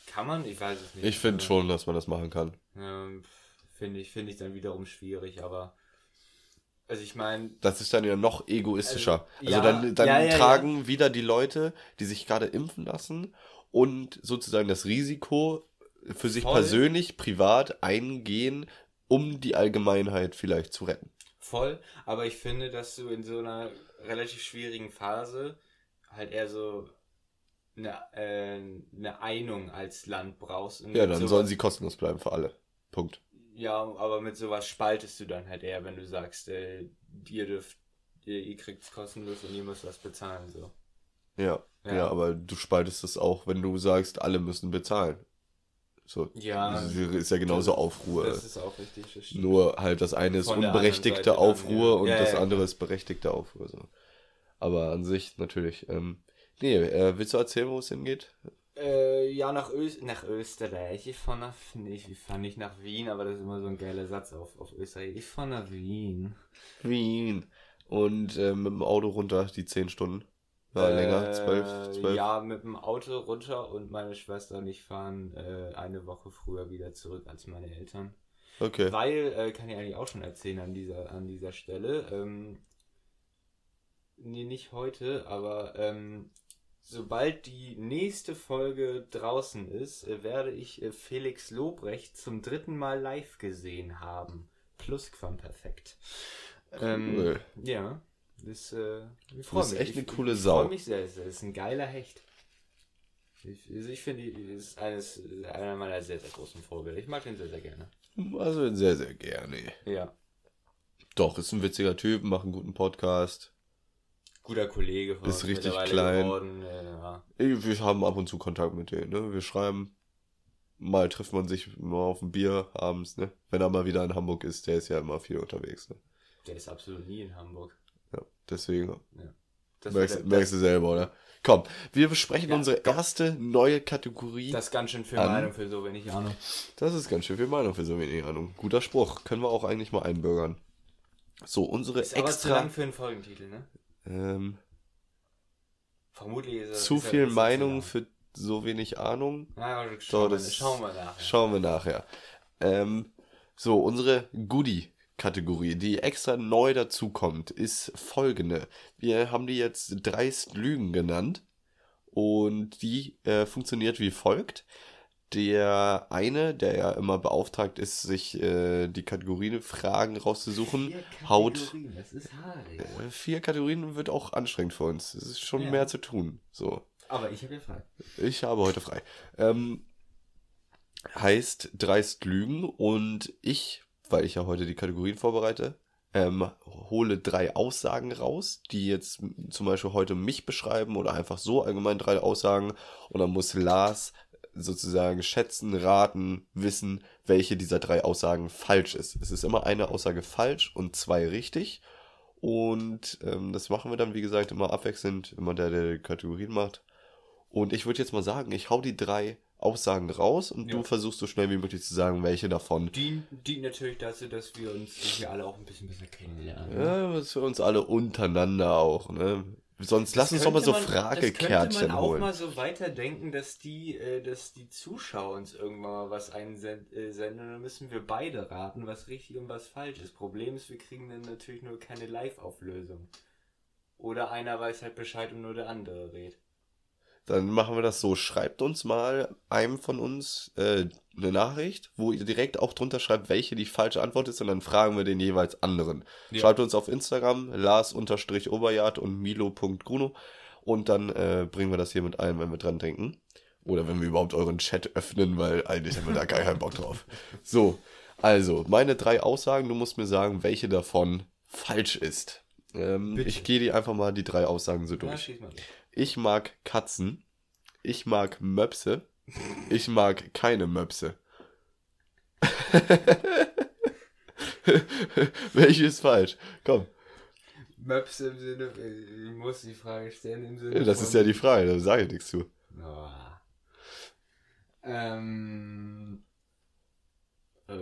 Kann man? Ich weiß es nicht. Ich finde schon, dass man das machen kann. Ähm, finde ich, finde ich dann wiederum schwierig, aber also ich meine, Das ist dann ja noch egoistischer. Also, Also, ja, dann, dann ja, ja, tragen wieder die Leute, die sich gerade impfen lassen und sozusagen das Risiko für sich Voll. persönlich, privat eingehen, um die Allgemeinheit vielleicht zu retten. voll, aber ich finde, dass du in so einer relativ schwierigen Phase halt eher so eine, äh, eine Einung als Land brauchst. Und Ja, dann sowas- sollen sie kostenlos bleiben für alle. Punkt. Ja, aber mit sowas spaltest du dann halt eher, wenn du sagst, äh, ihr dürft, ihr, ihr kriegt es kostenlos und ihr müsst was bezahlen, so. Ja, ja, Ja. aber du spaltest es auch, wenn du sagst, alle müssen bezahlen. So, Ja, das ist ja genauso Aufruhr. Das ist auch richtig. Das stimmt. Nur halt das eine ist Von unberechtigte Seite dann, Aufruhr ja. und Ja, das ja, andere ist berechtigte Aufruhr. So. Aber an sich natürlich. Ähm, nee, äh, willst du erzählen, wo es hingeht? Äh, ja, nach, Ös nach Österreich. Ich fahre nach, nee, ich fahre nicht nach Wien, aber das ist immer so ein geiler Satz auf, auf Österreich. Ich fahre nach Wien. Wien. Und äh, mit dem Auto runter die 10 Stunden. War Äh, länger, 12, 12. Ja, mit dem Auto runter und meine Schwester und ich fahren äh, eine Woche früher wieder zurück als meine Eltern. Okay. Weil, äh, kann ich eigentlich auch schon erzählen an dieser, an dieser Stelle. Ähm, nee, nicht heute, aber ähm, sobald die nächste Folge draußen ist, äh, werde ich äh, Felix Lobrecht zum dritten Mal live gesehen haben. Plusquamperfekt. Ähm, Cool. ja, das, äh, ich Du freu bist mich. echt Ich- eine coole ich Sau. freue mich sehr, sehr. Das ist ein geiler Hecht. Ich, also ich finde, die ist eines, einer meiner sehr, sehr großen Vorbilder. Ich mag den sehr, sehr gerne. Also sehr, sehr gerne. Ja. Doch, ist ein witziger Typ, macht einen guten Podcast. guter Kollege von Ist uns richtig klein. geworden. äh, Ja. Wir haben ab und zu Kontakt mit denen, ne? Wir schreiben. Mal trifft man sich mal auf ein Bier abends, ne? Wenn er mal wieder in Hamburg ist, der ist ja immer viel unterwegs, ne? Der ist absolut nie in Hamburg. Ja, deswegen Das, merkst, wird- merkst du selber, oder? Komm, wir besprechen Ja, unsere erste neue Kategorie. das ist ganz schön viel An- Meinung für so wenig Ahnung. Das ist ganz schön viel Meinung für so wenig Ahnung. Guter Spruch. Können wir auch eigentlich mal einbürgern. So, unsere Ist aber zu extra. lang für einen Folgentitel, ne? Ähm, Vermutlich ist er. zu ist viel Meinung für so wenig Ahnung. Na, So, schauen, wir, das schauen wir nachher. Schauen wir nachher. Ähm, so, unsere Goodie-Kategorie, die extra neu dazukommt, ist folgende. Wir haben die jetzt dreist Lügen genannt und die äh, funktioniert wie folgt. Der eine, der ja immer beauftragt ist, sich äh, die Kategorien Fragen rauszusuchen, Vier haut äh, vier Kategorien wird auch anstrengend für uns. Es ist schon Ja. mehr zu tun. So. Aber ich habe ja frei. Ich habe heute frei. Ähm, heißt dreist Lügen und ich, weil ich ja heute die Kategorien vorbereite, ähm, hole drei Aussagen raus, die jetzt zum Beispiel heute mich beschreiben oder einfach so allgemein drei Aussagen und dann muss Lars sozusagen schätzen, raten, wissen, welche dieser drei Aussagen falsch ist. Es ist immer eine Aussage falsch und zwei richtig. Und ähm, das machen wir dann, wie gesagt, immer abwechselnd, immer der, der die Kategorien macht. Und ich würde jetzt mal sagen, ich hau die drei Aussagen raus und Ja. du versuchst so schnell wie möglich zu sagen, welche davon. Dient, dient natürlich dazu, dass wir uns hier alle auch ein bisschen besser kennenlernen. Ja, das ist für uns alle untereinander auch, ne? Sonst lass uns doch mal so man- Das Fragekärtchen könnte man auch holen. mal so weiterdenken, dass die, äh, dass die Zuschauer uns irgendwann mal was einsenden. Äh, senden, dann müssen wir beide raten, was richtig und was falsch ist. Problem ist, wir kriegen dann natürlich nur keine Live-Auflösung. Oder einer weiß halt Bescheid und nur der andere redet. Dann machen wir das so. Schreibt uns mal einem von uns äh, eine Nachricht, wo ihr direkt auch drunter schreibt, welche die falsche Antwort ist und dann fragen wir den jeweils anderen. Ja. Schreibt uns auf Instagram lars-oberjard und milo.gruno und dann äh, bringen wir das hier mit ein, wenn wir dran denken. Oder wenn wir überhaupt euren Chat öffnen, weil eigentlich haben wir da gar keinen Bock drauf. So, also, meine drei Aussagen, du musst mir sagen, welche davon falsch ist. Ähm, ich gehe die einfach mal die drei Aussagen so Ja, durch. los. Ich mag Katzen. Ich mag Möpse. Ich mag keine Möpse. Welche ist falsch? Komm, Möps im Sinne, äh, ich muss die Frage stellen im Sinne das von- ist ja die Frage, da sage ich nichts zu. Oh. Ähm. Äh.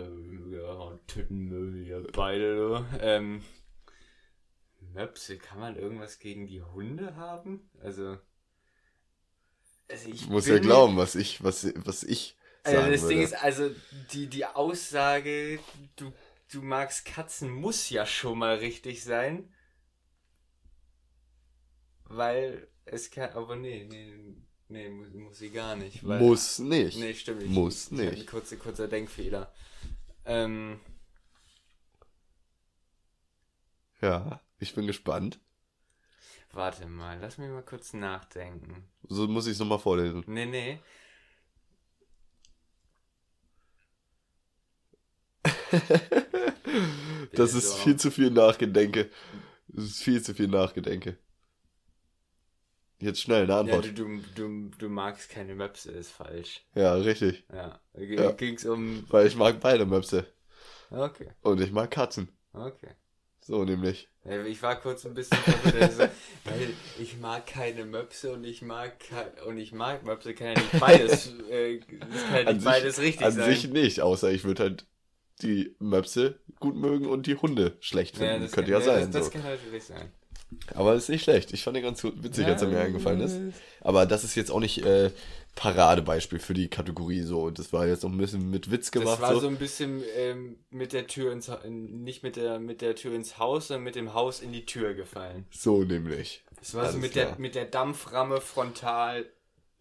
Tütenmüll, ihr beide, du. Ähm, Möpse, kann man irgendwas gegen die Hunde haben? Also. also ich muss ja glauben, was ich, was, was ich. Also das würde. Ding ist, also die, die Aussage, du, du magst Katzen, muss ja schon mal richtig sein. Weil es kann, aber nee, nee, nee, muss, muss sie gar nicht. Weil, muss nicht. Nee, stimmt. Ich, muss ich, nicht. Ich kurze, kurzer Denkfehler. Ähm. Ja. Ich bin gespannt. Warte mal, lass mich mal kurz nachdenken. So muss ich es nochmal vorlesen. Nee, nee. das ist viel zu viel Nachgedenke. Das ist viel zu viel Nachgedenke. Jetzt schnell eine Antwort. Ja, du, du, du, magst keine Möpse, ist falsch. Ja, richtig. Ja. ja. Ging's um. Weil ich mag beide Möpse. Okay. Und ich mag Katzen. Okay. So nämlich. Ich war kurz ein bisschen verwirrt, weil ich mag keine Möpse und ich mag und ich mag Möpse, kann ja nicht beides, äh, kann ja nicht beides sich, richtig an sein. An sich nicht, außer ich würde halt die Möpse gut mögen und die Hunde schlecht finden. Ja, das Könnte kann, ja, sein. Das, das so. kann natürlich sein. Aber ist nicht schlecht. Ich fand den ganz witzig, als er mir eingefallen ist. Aber das ist jetzt auch nicht äh, Paradebeispiel für die Kategorie so. Das war jetzt noch ein bisschen mit Witz gemacht. Das war so, so ein bisschen ähm, mit der Tür ins nicht mit der mit der Tür ins Haus, sondern mit dem Haus in die Tür gefallen. So nämlich. Das war Alles so mit der mit der Dampframme frontal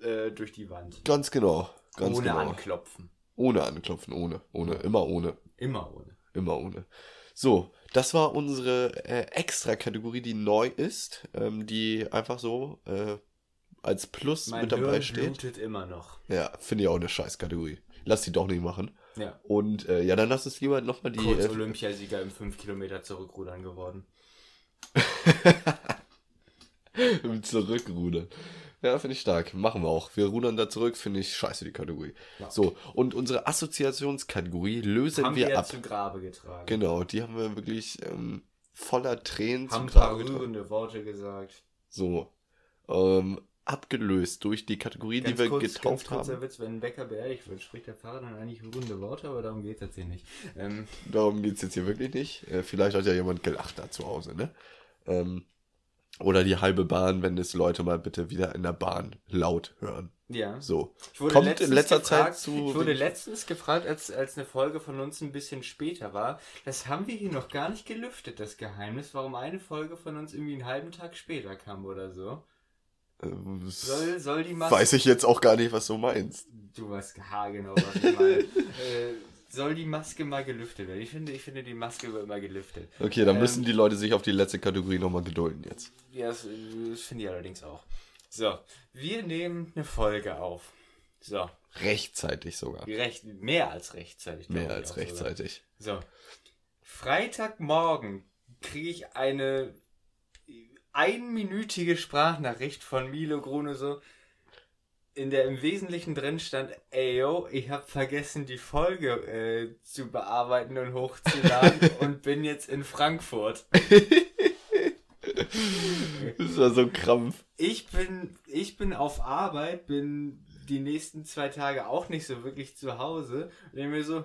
äh, durch die Wand. Ganz genau. Ganz ohne genau. anklopfen. Ohne anklopfen, ohne, ohne, immer ohne. Immer ohne. Immer ohne. So, das war unsere äh, Extra-Kategorie, die neu ist, ähm, die einfach so äh, als Plus mein mit dabei Hirn steht. blutet immer noch. Ja, finde ich auch eine Scheiß-Kategorie. Lass die doch nicht machen. Ja. Und äh, ja, dann lass uns lieber nochmal die. Kurz äh, Olympiasieger im 5 Kilometer Zurückrudern geworden. Im Zurückrudern. Ja, finde ich stark. Machen wir auch. Wir rudern da zurück, finde ich scheiße, die Kategorie. Ja. So, und unsere Assoziationskategorie lösen haben wir, wir ab. zu Grabe getragen. Genau, die haben wir wirklich ähm, voller Tränen haben zu Grabe getragen. rührende Worte gesagt. So, ähm, abgelöst durch die Kategorie, ganz die wir kurz, getauft ganz haben. Witz, wenn ein Bäcker beerdigt wird, spricht der Pfarrer dann eigentlich rührende Worte, aber darum geht es jetzt hier nicht. Ähm, darum geht es jetzt hier wirklich nicht. Äh, vielleicht hat ja jemand gelacht da zu Hause, ne? Ähm, oder die halbe Bahn, wenn es Leute mal bitte wieder in der Bahn laut hören. Ja. So. Kommt in letzter gefragt, Zeit zu. Ich wurde letztens gefragt, als, als eine Folge von uns ein bisschen später war. Das haben wir hier noch gar nicht gelüftet, das Geheimnis, warum eine Folge von uns irgendwie einen halben Tag später kam oder so. Äh, soll, soll die Maske. Weiß ich jetzt auch gar nicht, was du meinst. Du weißt haargenau, was ich meine. äh, soll die Maske mal gelüftet werden. Ich finde, ich finde die Maske wird immer gelüftet. Okay, dann ähm, müssen die Leute sich auf die letzte Kategorie nochmal gedulden jetzt. Ja, das, das finde ich allerdings auch. So, wir nehmen eine Folge auf. So. Rechtzeitig sogar. Recht, mehr als rechtzeitig. Mehr als rechtzeitig. Sogar. So. Freitagmorgen kriege ich eine einminütige Sprachnachricht von Milo Grune so in der im Wesentlichen drin stand, ey yo, ich habe vergessen die Folge äh, zu bearbeiten und hochzuladen und bin jetzt in Frankfurt. das war so ein Krampf. Ich bin, ich bin auf Arbeit, bin die nächsten zwei Tage auch nicht so wirklich zu Hause und ich mir so,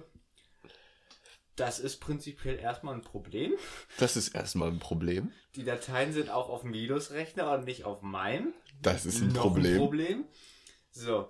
das ist prinzipiell erstmal ein Problem. Das ist erstmal ein Problem. Die Dateien sind auch auf Milos Rechner und nicht auf meinem. Das ist ein Noch Problem. Ein Problem. So,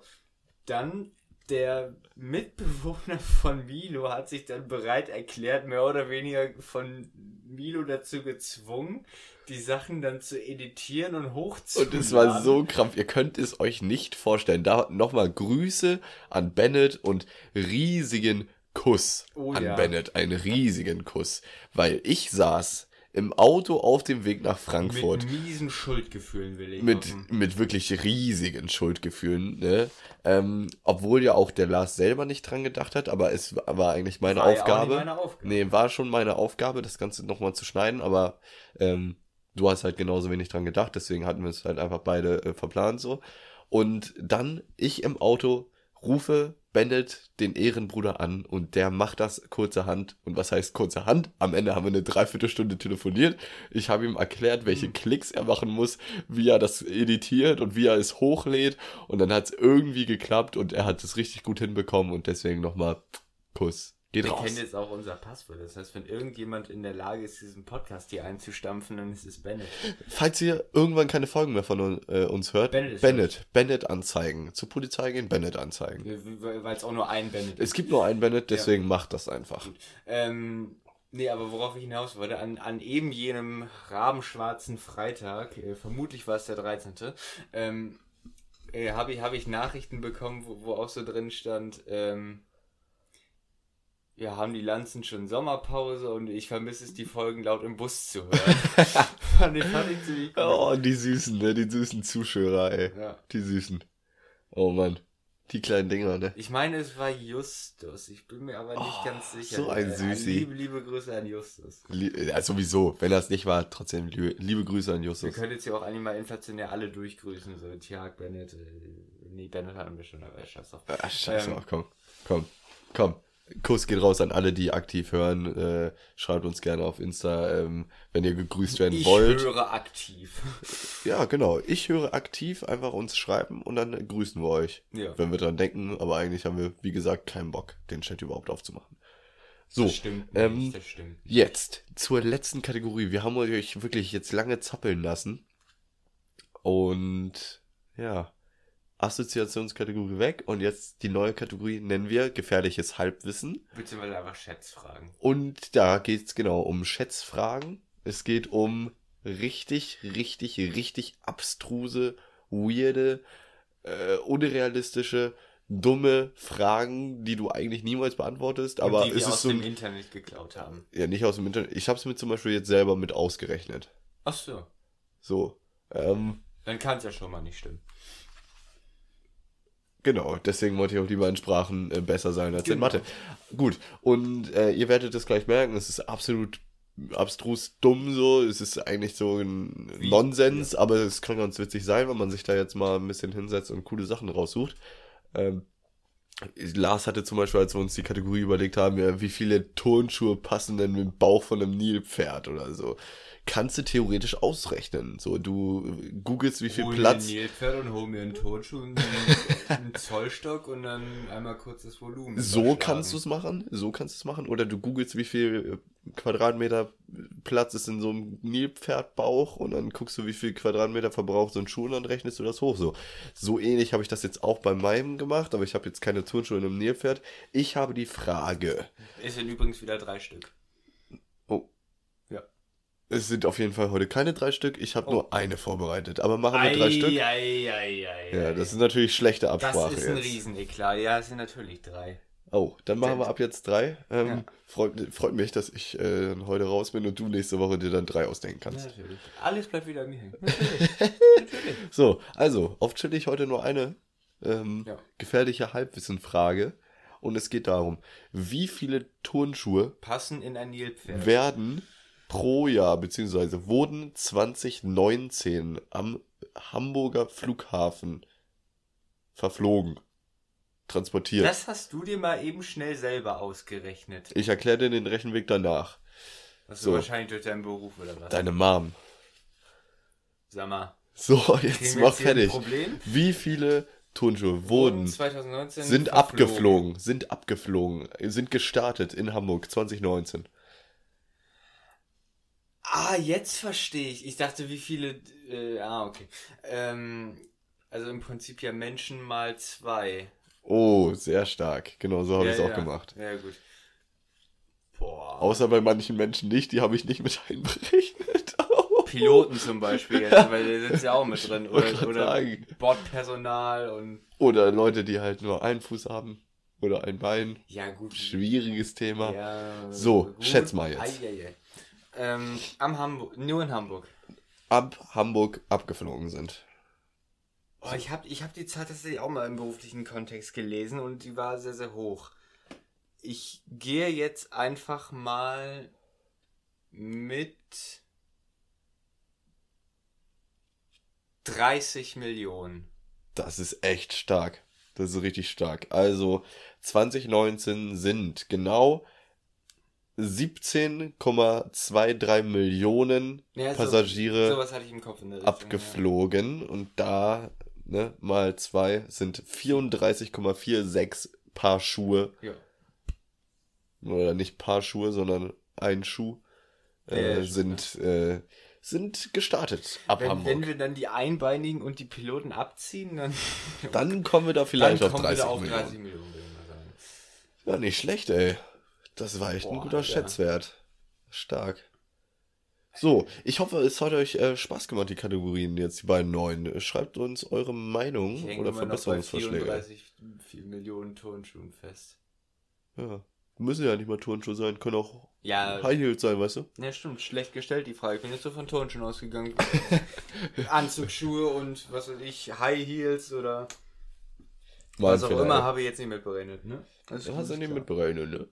dann der Mitbewohner von Milo hat sich dann bereit erklärt, mehr oder weniger von Milo dazu gezwungen, die Sachen dann zu editieren und hochzuladen. Und es war so krampf, ihr könnt es euch nicht vorstellen. Da nochmal Grüße an Bennett und riesigen Kuss oh, an ja. Bennett, einen riesigen Kuss. Weil ich saß im Auto auf dem Weg nach Frankfurt. Mit miesen Schuldgefühlen will ich. Mit, mit wirklich riesigen Schuldgefühlen, ne? Ähm, obwohl ja auch der Lars selber nicht dran gedacht hat, aber es war eigentlich meine war Aufgabe. Ja meine Aufgabe. Nee, war schon meine Aufgabe, das Ganze nochmal zu schneiden, aber ähm, du hast halt genauso wenig dran gedacht, deswegen hatten wir es halt einfach beide äh, verplant so. Und dann ich im Auto rufe Bennett den Ehrenbruder an und der macht das kurzerhand. Und was heißt kurzerhand? Am Ende haben wir eine Dreiviertelstunde telefoniert. Ich habe ihm erklärt, welche mhm. Klicks er machen muss, wie er das editiert und wie er es hochlädt. Und dann hat es irgendwie geklappt und er hat es richtig gut hinbekommen und deswegen nochmal Kuss Geht Wir raus. kennen jetzt auch unser Passwort. Das heißt, wenn irgendjemand in der Lage ist, diesen Podcast hier einzustampfen, dann ist es Bennett. Falls ihr irgendwann keine Folgen mehr von äh, uns hört, Bennett Bennett, Bennett anzeigen. Zur Polizei gehen, Bennett anzeigen. Weil es auch nur ein Bennett Es gibt nur einen Bennett, deswegen macht das einfach. Ähm, nee, aber worauf ich hinaus wollte, an, an eben jenem rabenschwarzen Freitag, äh, vermutlich war es der 13., ähm, äh, habe ich, hab ich Nachrichten bekommen, wo, wo auch so drin stand, ähm, ja, haben die Lanzen schon Sommerpause und ich vermisse es, die Folgen laut im Bus zu hören. fand, ich, fand ich ziemlich gut. Oh, die süßen, ne? Die süßen Zuschauer, ey. Ja. Die süßen. Oh Mann. Die kleinen Dinger, ne? Ich meine, es war Justus. Ich bin mir aber nicht Oh, ganz sicher. so ein Äh, Süßi. Liebe, liebe Grüße an Justus. Lie- Ja, sowieso. Wenn das nicht war, trotzdem liebe, liebe Grüße an Wir Justus. können jetzt hier auch eigentlich mal inflationär alle durchgrüßen. So, Tiag, Bennett. Äh, nee, Bennett hatten wir schon, aber scheiß drauf. Ah, scheiße, Ähm, komm. Komm. Komm. Kuss geht raus an alle, die aktiv hören. Äh, schreibt uns gerne auf Insta, ähm, wenn ihr gegrüßt werden Ich wollt. höre aktiv. Ja, genau. Ich höre aktiv einfach uns schreiben und dann grüßen wir euch. Ja. Wenn wir dran denken, aber eigentlich haben wir, wie gesagt, keinen Bock, den Chat überhaupt aufzumachen. So, Das stimmt nicht, ähm, das stimmt. jetzt zur letzten Kategorie. Wir haben euch wirklich jetzt lange zappeln lassen. Und ja, Assoziationskategorie weg. Und jetzt die neue Kategorie nennen wir gefährliches Halbwissen. Beziehungsweise einfach Schätzfragen. Und da geht's genau um Schätzfragen. Es geht um richtig, richtig, richtig abstruse, weirde, äh, unrealistische, dumme Fragen, die du eigentlich niemals beantwortest. Aber Und die es wir ist aus so dem Internet geklaut haben. ja nicht aus dem Internet. Ich habe es mir zum Beispiel jetzt selber mit ausgerechnet. Ach so. So, ähm, Dann kann es ja schon mal nicht stimmen. Genau, deswegen wollte ich auch lieber in Sprachen äh, besser sein als in Genau. Mathe. Gut, und äh, ihr werdet es gleich merken, es ist absolut abstrus dumm so, es ist eigentlich so ein Wie? Nonsens, aber es kann ganz witzig sein, wenn man sich da jetzt mal ein bisschen hinsetzt und coole Sachen raussucht. Ähm, Lars hatte zum Beispiel, als wir uns die Kategorie überlegt haben, ja, wie viele Turnschuhe passen denn mit dem Bauch von einem Nilpferd oder so. Kannst du theoretisch ausrechnen. So, du googelst, wie viel hol Platz. mir ein Nilpferd und hol mir einen Tonschuh, einen, einen Zollstock und dann einmal kurz das Volumen. So kannst du es machen, so kannst du es machen. Oder du googelst, wie viel äh, Quadratmeter Platz ist in so einem Nilpferdbauch und dann guckst du, wie viel Quadratmeter verbraucht so ein Schuh und dann rechnest du das hoch. So, so ähnlich habe ich das jetzt auch bei meinem gemacht, aber ich habe jetzt keine Turnschuhe in einem Nilpferd. Ich habe die Frage. Es sind übrigens wieder drei Stück. Es sind auf jeden Fall heute keine drei Stück. Ich habe Oh. nur eine vorbereitet, aber machen wir drei Stück. Ei, ei, ei, Ja, ei. das ist natürlich schlechte Das Absprache ist ein jetzt. Rieseneklat. Ja, es sind natürlich drei. Oh, dann machen wir ab jetzt drei. Ähm, Ja. freut, freut mich, dass ich äh, dann heute raus bin und du nächste Woche dir dann drei ausdenken kannst. Natürlich. Alles bleibt wieder an mir hängen. Natürlich. So, also, auf chillig heute nur eine ähm, Ja. gefährliche Halbwissenfrage. Und es geht darum, wie viele Turnschuhe Passen in ein Nilpferd. werden pro Jahr, beziehungsweise wurden 2019 am Hamburger Flughafen verflogen, transportiert. Das hast du dir mal eben schnell selber ausgerechnet. ich erkläre dir den Rechenweg danach. Das ist So. wahrscheinlich durch deinen Beruf oder was? Deine Mom. Sag mal. So, jetzt mach fertig. Wie viele Turnschuhe wurden 2019 sind verflogen. abgeflogen, sind abgeflogen, sind gestartet in Hamburg 2019. Ah, jetzt verstehe ich. Ich dachte, wie viele. Äh, ah, okay. Ähm, also im Prinzip ja Menschen mal zwei. Oh, sehr stark. Genau so habe ja, ich es auch ja. gemacht. Ja, gut. Boah. Außer bei manchen Menschen nicht, die habe ich nicht mit einberechnet. Piloten zum Beispiel, jetzt, weil der sitzt ja auch mit drin. Oder, oder sagen. Bordpersonal und. Oder Leute, die halt nur einen Fuß haben oder ein Bein. Ja, gut. Schwieriges Thema. Ja, So, schätz mal jetzt. Ei, ei, ei. Ähm, am Hamburg, nur in Hamburg. Ab Hamburg abgeflogen sind. Oh, ich habe ich hab die Zahl tatsächlich auch mal im beruflichen Kontext gelesen und die war sehr, sehr hoch. Ich gehe jetzt einfach mal mit 30 Millionen. Das ist echt stark. Das ist richtig stark. Also 2019 sind genau 17,23 Millionen Ja, so- Passagiere Richtung, abgeflogen und da ne, mal zwei sind 34,46 Paar Schuhe Ja. ja. oder nicht Paar Schuhe, sondern ein Schuh, äh, Ja, ja, sind, äh, sind gestartet ab Wenn, Hamburg. wenn wir dann die Einbeinigen und die Piloten abziehen, dann, dann kommen wir da vielleicht auf kommen 30 wir da auf Millionen. 30 Millionen. sagen. Ja, nicht schlecht, ey. Das war echt ein Boah, guter Alter. Schätzwert. Stark. So, ich hoffe, es hat euch äh, Spaß gemacht, die Kategorien jetzt, die beiden neuen. Schreibt uns eure Meinung Ich oder Verbesserungsvorschläge. 34 Millionen Turnschuhen fest. Ja. Müssen ja nicht mal Turnschuhe sein, können auch Ja, High Heels sein, weißt du? ja, stimmt, schlecht gestellt die Frage. Ich bin jetzt so von Turnschuhen ausgegangen. Anzugsschuhe und was weiß ich, High Heels oder was auch vielleicht. immer, habe ich jetzt nicht mitberechnet, ne? Das Du hast ja nicht klar. mitberechnet, ne?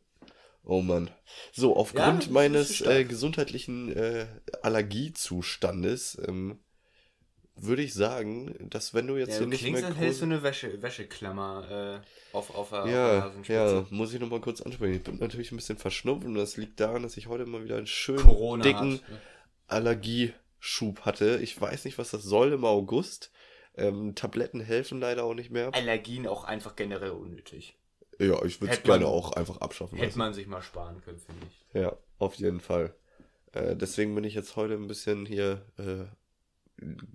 Oh Mann. So, aufgrund Ja, meines äh, gesundheitlichen äh, Allergiezustandes ähm, würde ich sagen, dass wenn du jetzt Ja, hier du nicht klingst, mehr als hältst du eine Wäsche, Wäscheklammer äh, auf, auf, der- auf Ja, Nasenspitze. ja, muss ich nochmal kurz ansprechen. Ich bin natürlich ein bisschen verschnupft und das liegt daran, dass ich heute mal wieder einen schönen Corona dicken hat. Allergieschub hatte. Ich weiß nicht, was das soll im August. Ähm, Tabletten helfen leider auch nicht mehr. Allergien auch einfach generell unnötig. Ja, ich würde es gerne auch einfach abschaffen Hätte lassen. man sich mal sparen können, finde ich. Ja, auf jeden Fall. Äh, deswegen bin ich jetzt heute ein bisschen hier äh,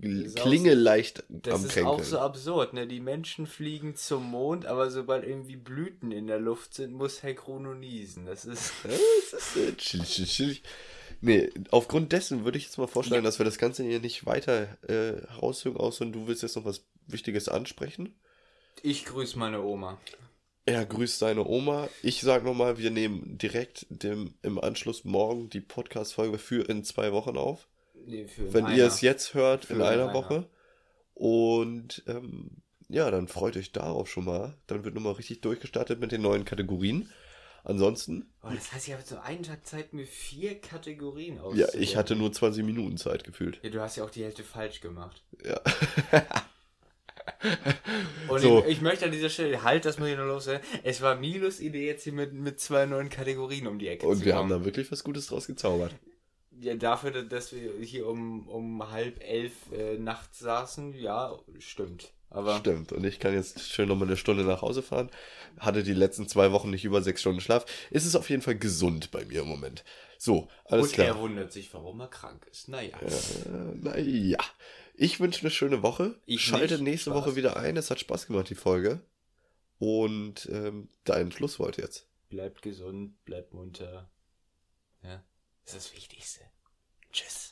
ist Klinge leicht Das am ist Kränkeln. auch so absurd, ne? Die Menschen fliegen zum Mond, aber sobald irgendwie Blüten in der Luft sind, muss Herr Chrono niesen. Das ist. Ja, das ist äh, chillig, chillig, chillig. Nee, aufgrund dessen würde ich jetzt mal vorschlagen, dass wir das Ganze hier nicht weiter äh, herausführen, außer du willst jetzt noch was Wichtiges ansprechen. Ich grüße meine Oma. Er grüßt seine Oma. Ich sag nochmal, wir nehmen direkt dem, im Anschluss morgen die Podcast-Folge für in zwei Wochen auf. Nee, für Wenn einer. ihr es jetzt hört, Für in in einer einer. Woche. Und ähm, ja, dann freut euch darauf schon mal. Dann wird nochmal richtig durchgestartet mit den neuen Kategorien. Ansonsten, Oh, das heißt, ich habe so einen Tag Zeit, mir vier Kategorien ja, auszudenken. ich hatte nur 20 Minuten Zeit gefühlt. Ja, du hast ja auch die Hälfte falsch gemacht. Ja. Und So. ich, ich möchte an dieser Stelle, halt, das muss ich noch loswerden. Es war Milos Idee, jetzt hier mit, mit zwei neuen Kategorien um die Ecke Und zu wir haben da wirklich was Gutes draus gezaubert. Ja, dafür, dass wir hier um, um halb elf äh, nachts saßen, ja, stimmt. Aber Stimmt. Und ich kann jetzt schön nochmal eine Stunde nach Hause fahren. Hatte die letzten zwei Wochen nicht über sechs Stunden Schlaf. Ist es auf jeden Fall gesund bei mir im Moment. So, alles und klar. er wundert sich, warum er krank ist. Naja. Äh, naja. Ich wünsche eine schöne Woche. Ich Schalte nicht. nächste Spaß. Woche wieder ein. Es hat Spaß gemacht, die Folge. Und ähm, dein Schlusswort jetzt. Bleibt gesund, bleibt munter. Ja, das ist das Wichtigste. Tschüss.